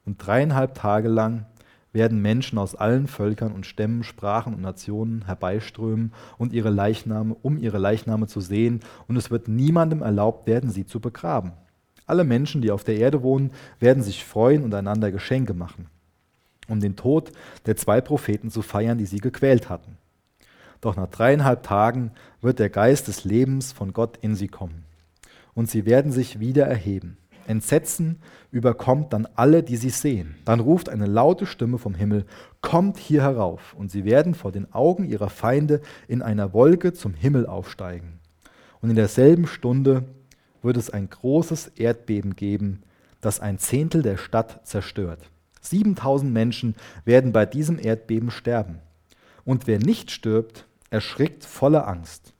Und dreieinhalb Tage lang werden Menschen aus allen Völkern und Stämmen, Sprachen und Nationen herbeiströmen und ihre Leichname, um ihre Leichname zu sehen, und es wird niemandem erlaubt werden, sie zu begraben. Alle Menschen, die auf der Erde wohnen, werden sich freuen und einander Geschenke machen, um den Tod der zwei Propheten zu feiern, die sie gequält hatten. Doch nach dreieinhalb Tagen wird der Geist des Lebens von Gott in sie kommen, und sie werden sich wieder erheben Entsetzen überkommt dann alle, die sie sehen. Dann ruft eine laute Stimme vom Himmel, kommt hier herauf, und sie werden vor den Augen ihrer Feinde in einer Wolke zum Himmel aufsteigen. Und in derselben Stunde wird es ein großes Erdbeben geben, das ein Zehntel der Stadt zerstört. 7000 Menschen werden bei diesem Erdbeben sterben. Und wer nicht stirbt, erschrickt voller Angst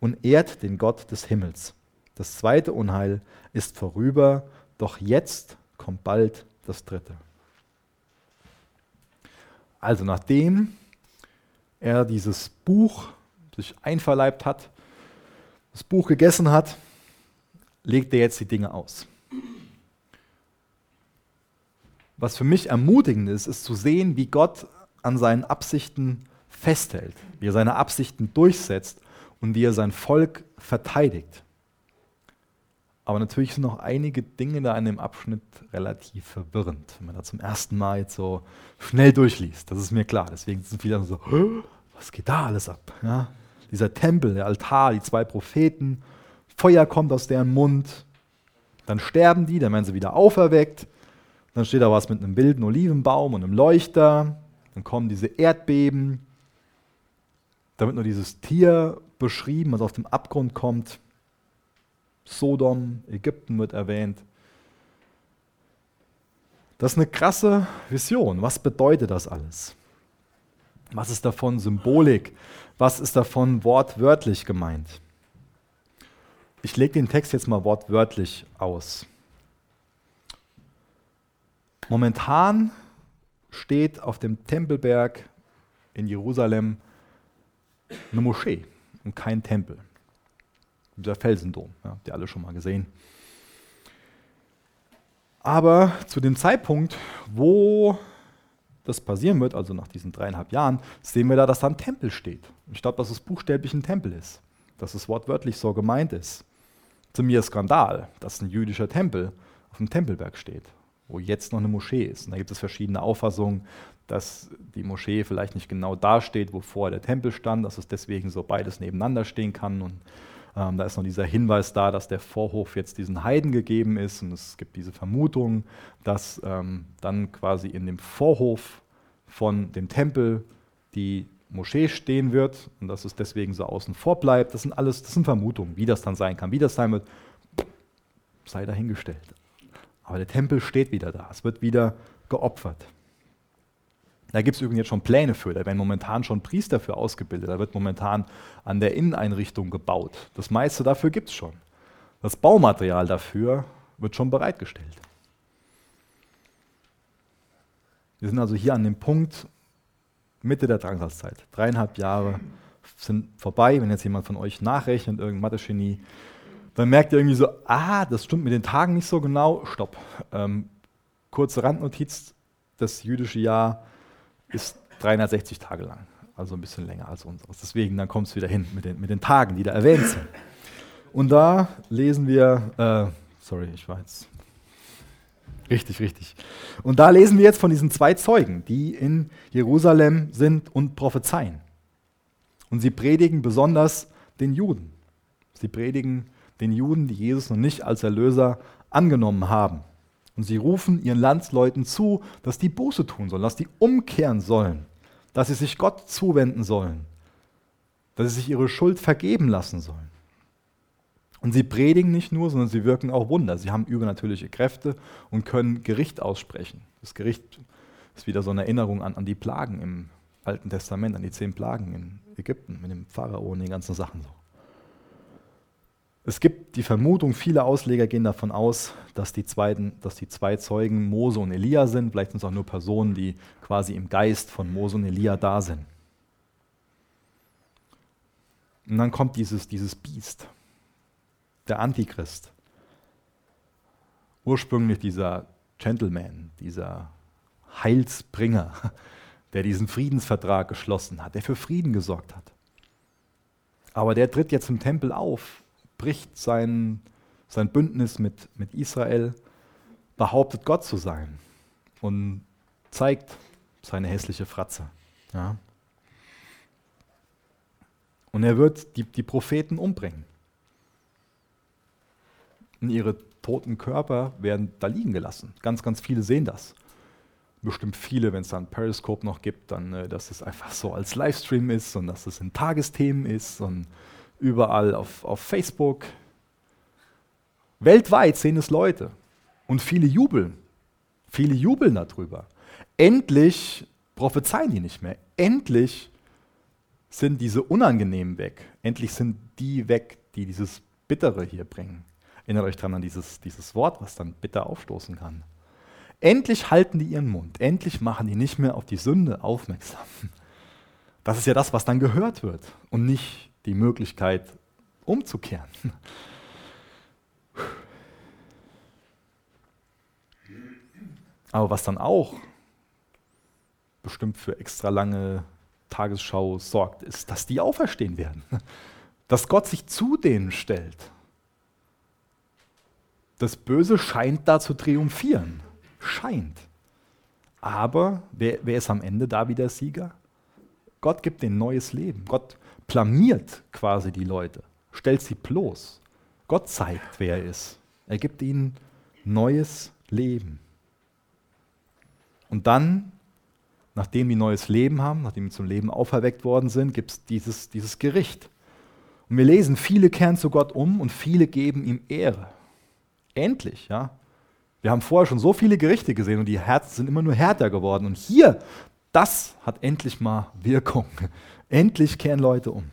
und ehrt den Gott des Himmels. Das zweite Unheil ist vorüber, doch jetzt kommt bald das dritte. Also nachdem er dieses Buch sich einverleibt hat, das Buch gegessen hat, legt er jetzt die Dinge aus. Was für mich ermutigend ist, ist zu sehen, wie Gott an seinen Absichten festhält, wie er seine Absichten durchsetzt und wie er sein Volk verteidigt. Aber natürlich sind noch einige Dinge da in dem Abschnitt relativ verwirrend, wenn man da zum ersten Mal jetzt so schnell durchliest. Das ist mir klar. Deswegen sind viele so, was geht da alles ab? Ja? Dieser Tempel, der Altar, die zwei Propheten, Feuer kommt aus deren Mund, dann sterben die, dann werden sie wieder auferweckt. Dann steht da was mit einem wilden Olivenbaum und einem Leuchter. Dann kommen diese Erdbeben. Da wird nur dieses Tier beschrieben, was aus dem Abgrund kommt. Sodom, Ägypten wird erwähnt. Das ist eine krasse Vision. Was bedeutet das alles? Was ist davon Symbolik? Was ist davon wortwörtlich gemeint? Ich lege den Text jetzt mal wortwörtlich aus. Momentan steht auf dem Tempelberg in Jerusalem eine Moschee und kein Tempel dieser Felsendom, ja, habt ihr alle schon mal gesehen. Aber zu dem Zeitpunkt, wo das passieren wird, also nach diesen dreieinhalb Jahren, sehen wir da, dass da ein Tempel steht. Ich glaube, dass es buchstäblich ein Tempel ist, dass es wortwörtlich so gemeint ist. Zu mir Skandal, dass ein jüdischer Tempel auf dem Tempelberg steht, wo jetzt noch eine Moschee ist. Und da gibt es verschiedene Auffassungen, dass die Moschee vielleicht nicht genau da steht, wo vorher der Tempel stand, dass es deswegen so beides nebeneinander stehen kann. Und ähm, da ist noch dieser Hinweis da, dass der Vorhof jetzt diesen Heiden gegeben ist. Und es gibt diese Vermutung, dass ähm, dann quasi in dem Vorhof von dem Tempel die Moschee stehen wird und dass es deswegen so außen vor bleibt. Das sind alles, das sind Vermutungen, wie das dann sein kann. Wie das sein wird, sei dahingestellt. Aber der Tempel steht wieder da. Es wird wieder geopfert. Da gibt es übrigens jetzt schon Pläne für, da werden momentan schon Priester für ausgebildet, da wird momentan an der Inneneinrichtung gebaut. Das meiste dafür gibt es schon. Das Baumaterial dafür wird schon bereitgestellt. Wir sind also hier an dem Punkt Mitte der Drangsalzzeit. Dreieinhalb Jahre sind vorbei. Wenn jetzt jemand von euch nachrechnet, irgendein Mathe-Genie, dann merkt ihr irgendwie so, ah, das stimmt mit den Tagen nicht so genau. Stopp. Ähm, kurze Randnotiz, das jüdische Jahr ist 360 Tage lang, also ein bisschen länger als unseres. Deswegen, dann kommt es wieder hin mit den, mit den Tagen, die da erwähnt sind. Und da lesen wir, äh, sorry, ich war jetzt Richtig, richtig. Und da lesen wir jetzt von diesen zwei Zeugen, die in Jerusalem sind und prophezeien. Und sie predigen besonders den Juden. Sie predigen den Juden, die Jesus noch nicht als Erlöser angenommen haben. Und sie rufen ihren Landsleuten zu, dass die Buße tun sollen, dass die umkehren sollen, dass sie sich Gott zuwenden sollen, dass sie sich ihre Schuld vergeben lassen sollen. Und sie predigen nicht nur, sondern sie wirken auch Wunder. Sie haben übernatürliche Kräfte und können Gericht aussprechen. Das Gericht ist wieder so eine Erinnerung an, an die Plagen im Alten Testament, an die zehn Plagen in Ägypten mit dem Pharao und den ganzen Sachen so. Es gibt die Vermutung, viele Ausleger gehen davon aus, dass die, zweiten, dass die zwei Zeugen Mose und Elia sind. Vielleicht sind es auch nur Personen, die quasi im Geist von Mose und Elia da sind. Und dann kommt dieses, dieses Biest, der Antichrist. Ursprünglich dieser Gentleman, dieser Heilsbringer, der diesen Friedensvertrag geschlossen hat, der für Frieden gesorgt hat. Aber der tritt jetzt im Tempel auf, bricht sein, sein Bündnis mit, mit Israel, behauptet Gott zu sein und zeigt seine hässliche Fratze. Ja. Und er wird die, die Propheten umbringen. Und ihre toten Körper werden da liegen gelassen. Ganz, ganz viele sehen das. Bestimmt viele, wenn es dann Periscope noch gibt, dann, äh, dass es einfach so als Livestream ist und dass es in Tagesthemen ist und überall auf, auf Facebook. Weltweit sehen es Leute und viele jubeln. Viele jubeln darüber. Endlich prophezeien die nicht mehr. Endlich sind diese Unangenehmen weg. Endlich sind die weg, die dieses Bittere hier bringen. Erinnert euch daran an dieses, dieses Wort, was dann bitter aufstoßen kann. Endlich halten die ihren Mund. Endlich machen die nicht mehr auf die Sünde aufmerksam. Das ist ja das, was dann gehört wird und nicht die Möglichkeit umzukehren. Aber was dann auch bestimmt für extra lange Tagesschau sorgt, ist, dass die auferstehen werden. Dass Gott sich zu denen stellt. Das Böse scheint da zu triumphieren. Scheint. Aber wer, wer ist am Ende da wieder Sieger? Gott gibt ihnen neues Leben. Gott blamiert quasi die Leute, stellt sie bloß. Gott zeigt, wer er ist. Er gibt ihnen neues Leben. Und dann nachdem die neues Leben haben, nachdem sie zum Leben auferweckt worden sind, gibt es dieses, dieses Gericht. Und wir lesen, viele kehren zu Gott um und viele geben ihm Ehre. Endlich, ja. Wir haben vorher schon so viele Gerichte gesehen und die Herzen sind immer nur härter geworden. Und hier, das hat endlich mal Wirkung. Endlich kehren Leute um.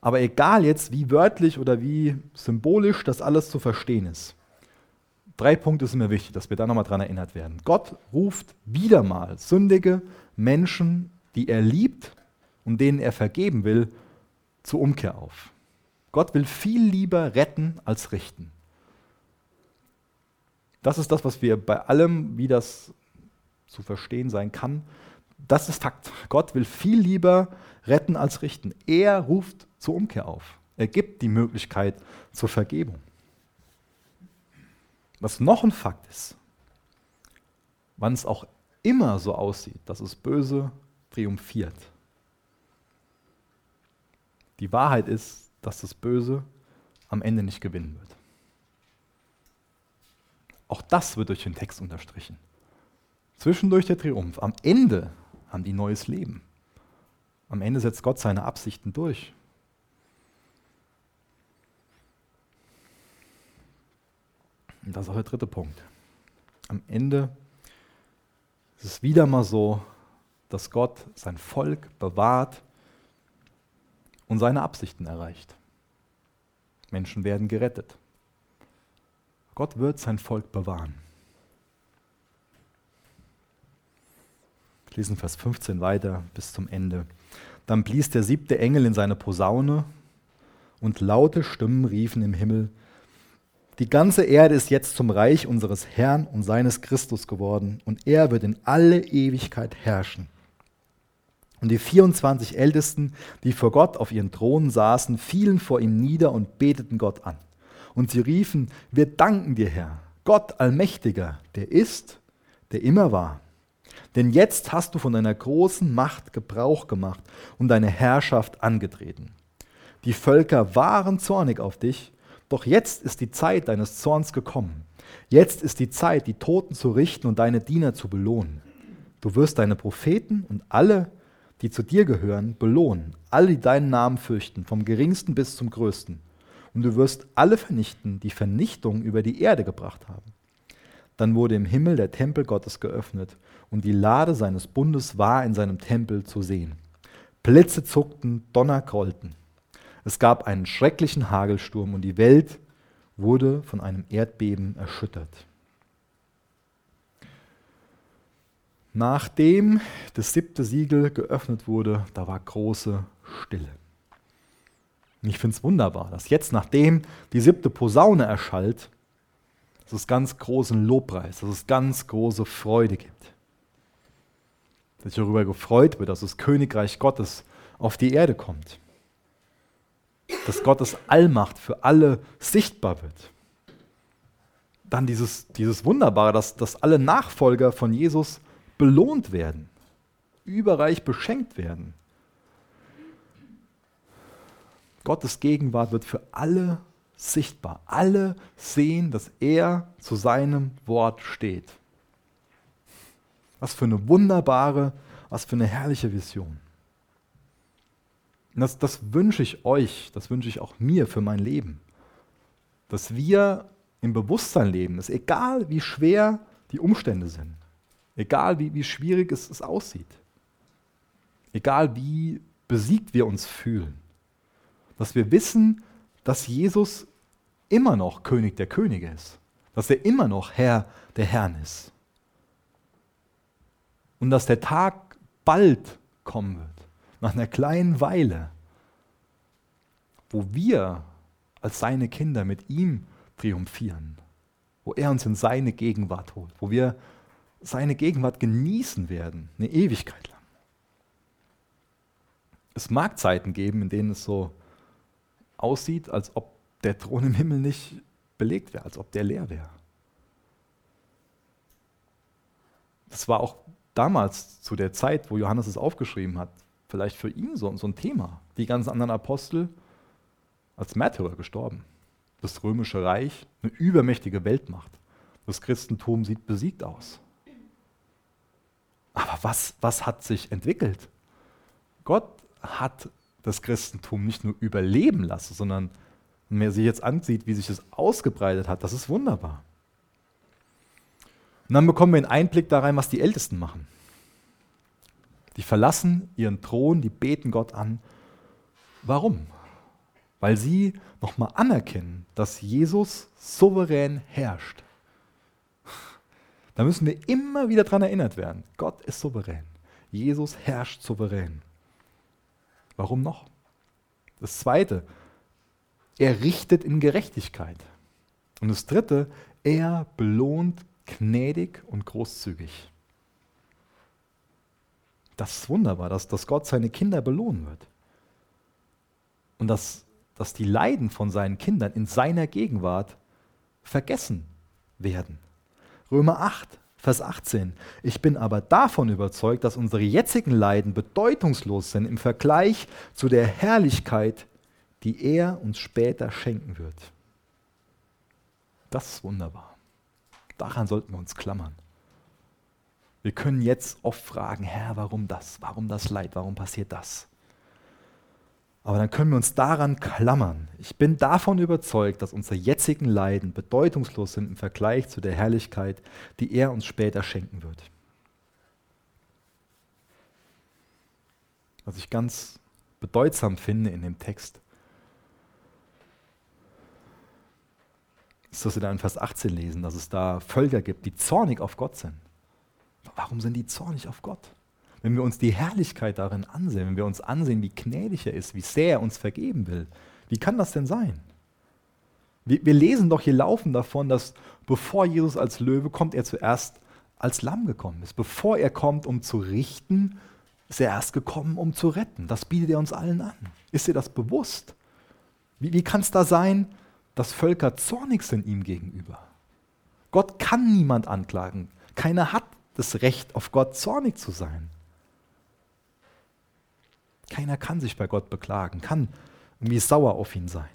Aber egal jetzt, wie wörtlich oder wie symbolisch das alles zu verstehen ist. Drei Punkte sind mir wichtig, dass wir da nochmal dran erinnert werden. Gott ruft wieder mal sündige Menschen, die er liebt und denen er vergeben will, zur Umkehr auf. Gott will viel lieber retten als richten. Das ist das, was wir bei allem, wie das zu verstehen sein kann, das ist Fakt. Gott will viel lieber retten als richten. Er ruft zur Umkehr auf. Er gibt die Möglichkeit zur Vergebung. Was noch ein Fakt ist, wann es auch immer so aussieht, dass es Böse triumphiert. Die Wahrheit ist, dass das Böse am Ende nicht gewinnen wird. Auch das wird durch den Text unterstrichen. Zwischendurch der Triumph. Am Ende haben die neues Leben. Am Ende setzt Gott seine Absichten durch. Und das ist auch der dritte Punkt. Am Ende ist es wieder mal so, dass Gott sein Volk bewahrt und seine Absichten erreicht. Menschen werden gerettet. Gott wird sein Volk bewahren. Lesen Vers 15 weiter bis zum Ende. Dann blies der siebte Engel in seine Posaune und laute Stimmen riefen im Himmel, die ganze Erde ist jetzt zum Reich unseres Herrn und seines Christus geworden und er wird in alle Ewigkeit herrschen. Und die 24 Ältesten, die vor Gott auf ihren Thronen saßen, fielen vor ihm nieder und beteten Gott an. Und sie riefen, wir danken dir, Herr, Gott Allmächtiger, der ist, der immer war. Denn jetzt hast du von deiner großen Macht Gebrauch gemacht und deine Herrschaft angetreten. Die Völker waren zornig auf dich, doch jetzt ist die Zeit deines Zorns gekommen. Jetzt ist die Zeit, die Toten zu richten und deine Diener zu belohnen. Du wirst deine Propheten und alle, die zu dir gehören, belohnen, alle, die deinen Namen fürchten, vom geringsten bis zum größten. Und du wirst alle vernichten, die Vernichtung über die Erde gebracht haben. Dann wurde im Himmel der Tempel Gottes geöffnet und die Lade seines Bundes war in seinem Tempel zu sehen. Blitze zuckten, Donner grollten. Es gab einen schrecklichen Hagelsturm und die Welt wurde von einem Erdbeben erschüttert. Nachdem das siebte Siegel geöffnet wurde, da war große Stille. Und ich finde es wunderbar, dass jetzt, nachdem die siebte Posaune erschallt, dass es ganz großen Lobpreis, dass es ganz große Freude gibt. Der sich darüber gefreut wird, dass das Königreich Gottes auf die Erde kommt. Dass Gottes Allmacht für alle sichtbar wird. Dann dieses, dieses Wunderbare, dass, dass alle Nachfolger von Jesus belohnt werden, überreich beschenkt werden. Gottes Gegenwart wird für alle sichtbar. Alle sehen, dass er zu seinem Wort steht. Was für eine wunderbare, was für eine herrliche Vision. Und das, das wünsche ich euch, das wünsche ich auch mir für mein Leben. Dass wir im Bewusstsein leben, dass egal wie schwer die Umstände sind, egal wie, wie schwierig es, es aussieht, egal wie besiegt wir uns fühlen, dass wir wissen, dass Jesus immer noch König der Könige ist, dass er immer noch Herr der Herren ist und dass der Tag bald kommen wird nach einer kleinen Weile, wo wir als seine Kinder mit ihm triumphieren, wo er uns in seine Gegenwart holt, wo wir seine Gegenwart genießen werden, eine Ewigkeit lang. Es mag Zeiten geben, in denen es so aussieht, als ob der Thron im Himmel nicht belegt wäre, als ob der leer wäre. Das war auch damals zu der Zeit, wo Johannes es aufgeschrieben hat, vielleicht für ihn so, so ein Thema. Die ganzen anderen Apostel als Märtyrer gestorben. Das römische Reich, eine übermächtige Weltmacht. Das Christentum sieht besiegt aus. Aber was, was hat sich entwickelt? Gott hat das Christentum nicht nur überleben lassen, sondern wenn man sich jetzt ansieht, wie sich das ausgebreitet hat, das ist wunderbar. Und dann bekommen wir einen Einblick da rein, was die Ältesten machen. Die verlassen ihren Thron, die beten Gott an. Warum? Weil sie nochmal anerkennen, dass Jesus souverän herrscht. Da müssen wir immer wieder daran erinnert werden. Gott ist souverän. Jesus herrscht souverän. Warum noch? Das Zweite, er richtet in Gerechtigkeit. Und das Dritte, er belohnt gnädig und großzügig. Das ist wunderbar, dass, dass Gott seine Kinder belohnen wird. Und dass, dass die Leiden von seinen Kindern in seiner Gegenwart vergessen werden. Römer 8, Vers 18. Ich bin aber davon überzeugt, dass unsere jetzigen Leiden bedeutungslos sind im Vergleich zu der Herrlichkeit, die er uns später schenken wird. Das ist wunderbar. Daran sollten wir uns klammern. Wir können jetzt oft fragen, Herr, warum das? Warum das Leid? Warum passiert das? Aber dann können wir uns daran klammern. Ich bin davon überzeugt, dass unsere jetzigen Leiden bedeutungslos sind im Vergleich zu der Herrlichkeit, die er uns später schenken wird. Was ich ganz bedeutsam finde in dem Text, ist, dass wir da in Vers 18 lesen, dass es da Völker gibt, die zornig auf Gott sind. Warum sind die zornig auf Gott? Wenn wir uns die Herrlichkeit darin ansehen, wenn wir uns ansehen, wie gnädig er ist, wie sehr er uns vergeben will, wie kann das denn sein? Wir, wir lesen doch hier laufen davon, dass bevor Jesus als Löwe kommt, er zuerst als Lamm gekommen ist. Bevor er kommt, um zu richten, ist er erst gekommen, um zu retten. Das bietet er uns allen an. Ist dir das bewusst? Wie, wie kann es da sein, dass Völker zornig sind ihm gegenüber? Gott kann niemand anklagen. Keiner hat das Recht, auf Gott zornig zu sein. Keiner kann sich bei Gott beklagen, kann irgendwie sauer auf ihn sein.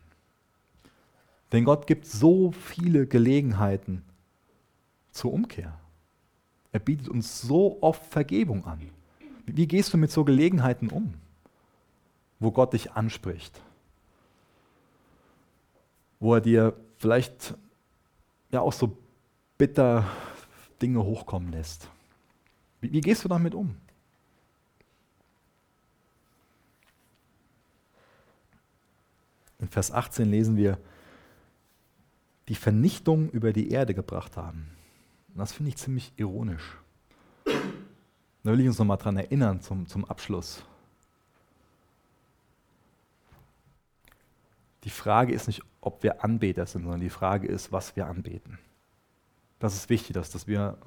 Denn Gott gibt so viele Gelegenheiten zur Umkehr. Er bietet uns so oft Vergebung an. Wie gehst du mit so Gelegenheiten um, wo Gott dich anspricht? Wo er dir vielleicht ja auch so bitter Dinge hochkommen lässt. Wie, wie gehst du damit um? In Vers 18 lesen wir, die Vernichtung über die Erde gebracht haben. Und das finde ich ziemlich ironisch. Da will ich uns nochmal dran erinnern zum, zum Abschluss. Die Frage ist nicht, ob wir Anbeter sind, sondern die Frage ist, was wir anbeten. Das ist wichtig, dass, dass wir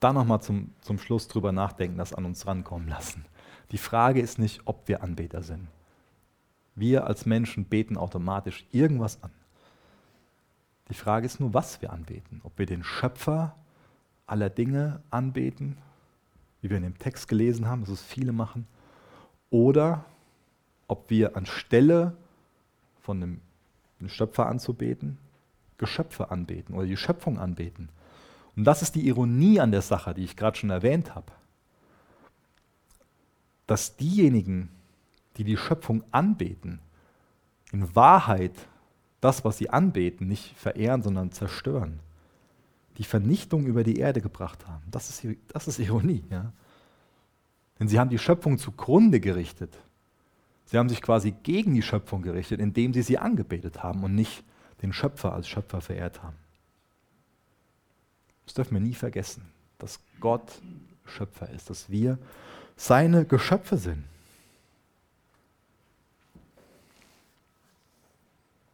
da nochmal zum, zum Schluss drüber nachdenken, das an uns rankommen lassen. Die Frage ist nicht, ob wir Anbeter sind. Wir als Menschen beten automatisch irgendwas an. Die Frage ist nur, was wir anbeten. Ob wir den Schöpfer aller Dinge anbeten, wie wir in dem Text gelesen haben, dass es viele machen, oder ob wir anstelle von dem, dem Schöpfer anzubeten, Geschöpfe anbeten oder die Schöpfung anbeten. Und das ist die Ironie an der Sache, die ich gerade schon erwähnt habe. Dass diejenigen, die die Schöpfung anbeten, in Wahrheit das, was sie anbeten, nicht verehren, sondern zerstören. Die Vernichtung über die Erde gebracht haben. Das ist, das ist Ironie. Ja? Denn sie haben die Schöpfung zugrunde gerichtet. Sie haben sich quasi gegen die Schöpfung gerichtet, indem sie sie angebetet haben und nicht den Schöpfer als Schöpfer verehrt haben. Das dürfen wir nie vergessen, dass Gott Schöpfer ist, dass wir seine Geschöpfe sind.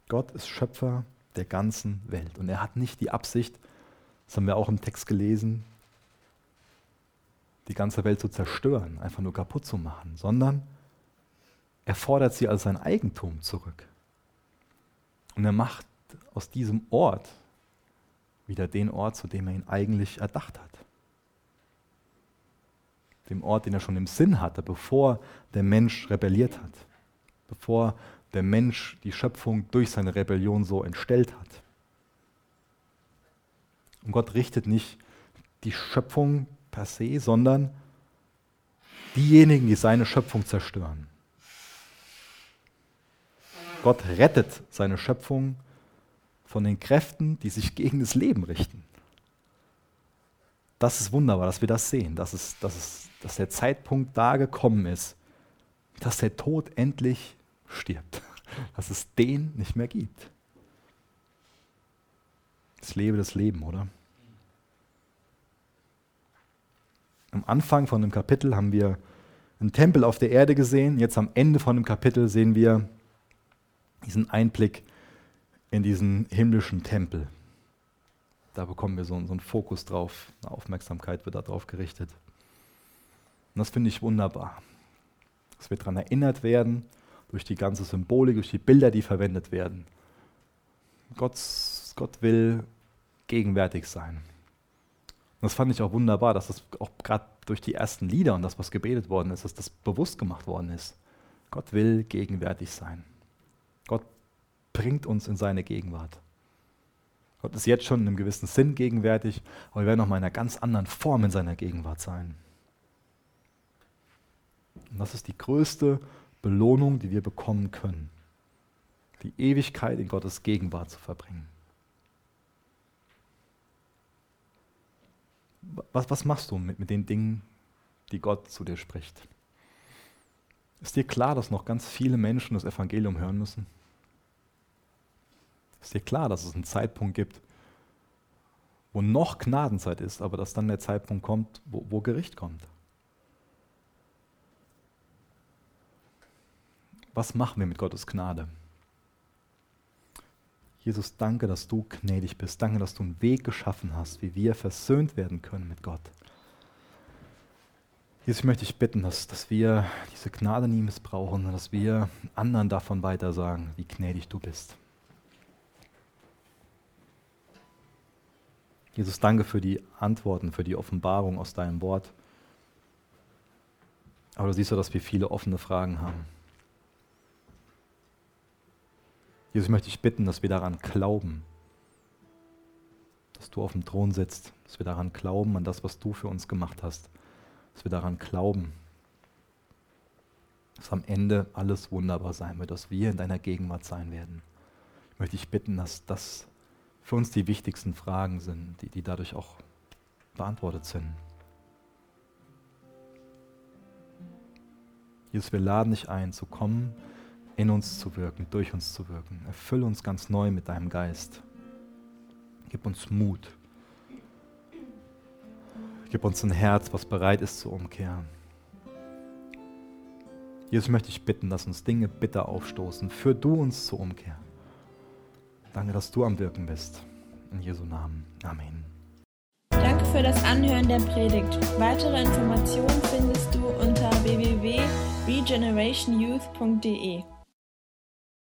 Gott ist Schöpfer der ganzen Welt und er hat nicht die Absicht, das haben wir auch im Text gelesen, die ganze Welt zu zerstören, einfach nur kaputt zu machen, sondern er fordert sie als sein Eigentum zurück. Und er macht aus diesem Ort wieder den Ort, zu dem er ihn eigentlich erdacht hat. Dem Ort, den er schon im Sinn hatte, bevor der Mensch rebelliert hat, bevor der Mensch die Schöpfung durch seine Rebellion so entstellt hat. Und Gott richtet nicht die Schöpfung per se, sondern diejenigen, die seine Schöpfung zerstören. Gott rettet seine Schöpfung von den Kräften, die sich gegen das Leben richten. Das ist wunderbar, dass wir das sehen, dass, es, dass, es, dass der Zeitpunkt da gekommen ist, dass der Tod endlich stirbt, dass es den nicht mehr gibt. Das lebe das Leben, oder? Am Anfang von dem Kapitel haben wir einen Tempel auf der Erde gesehen. Jetzt am Ende von dem Kapitel sehen wir diesen Einblick in diesen himmlischen Tempel. Da bekommen wir so, so einen Fokus drauf, eine Aufmerksamkeit wird darauf gerichtet. Und das finde ich wunderbar. Dass wir daran erinnert werden, durch die ganze Symbolik, durch die Bilder, die verwendet werden. Gott, Gott will gegenwärtig sein. Und das fand ich auch wunderbar, dass das auch gerade durch die ersten Lieder und das, was gebetet worden ist, dass das bewusst gemacht worden ist. Gott will gegenwärtig sein. Bringt uns in seine Gegenwart. Gott ist jetzt schon in einem gewissen Sinn gegenwärtig, aber wir werden noch mal in einer ganz anderen Form in seiner Gegenwart sein. Und das ist die größte Belohnung, die wir bekommen können. Die Ewigkeit in Gottes Gegenwart zu verbringen. Was, was machst du mit, mit den Dingen, die Gott zu dir spricht? Ist dir klar, dass noch ganz viele Menschen das Evangelium hören müssen? Ist dir klar, dass es einen Zeitpunkt gibt, wo noch Gnadenzeit ist, aber dass dann der Zeitpunkt kommt, wo, wo Gericht kommt? Was machen wir mit Gottes Gnade? Jesus, danke, dass du gnädig bist. Danke, dass du einen Weg geschaffen hast, wie wir versöhnt werden können mit Gott. Jesus, ich möchte dich bitten, dass, dass wir diese Gnade nie missbrauchen, dass wir anderen davon weiter sagen, wie gnädig du bist. Jesus, danke für die Antworten, für die Offenbarung aus deinem Wort. Aber du siehst ja, dass wir viele offene Fragen haben. Jesus, ich möchte dich bitten, dass wir daran glauben, dass du auf dem Thron sitzt, dass wir daran glauben, an das, was du für uns gemacht hast, dass wir daran glauben, dass am Ende alles wunderbar sein wird, dass wir in deiner Gegenwart sein werden. Ich möchte dich bitten, dass das für uns die wichtigsten Fragen sind, die, die dadurch auch beantwortet sind. Jesus, wir laden dich ein, zu kommen in uns zu wirken, durch uns zu wirken. Erfülle uns ganz neu mit deinem Geist. Gib uns Mut. Gib uns ein Herz, was bereit ist zu umkehren. Jesus möchte ich bitten, dass uns Dinge bitter aufstoßen. Führ du uns zur Umkehr. Danke, dass du am Wirken bist. In Jesu Namen. Amen. Danke für das Anhören der Predigt. Weitere Informationen findest du unter www.regenerationyouth.de.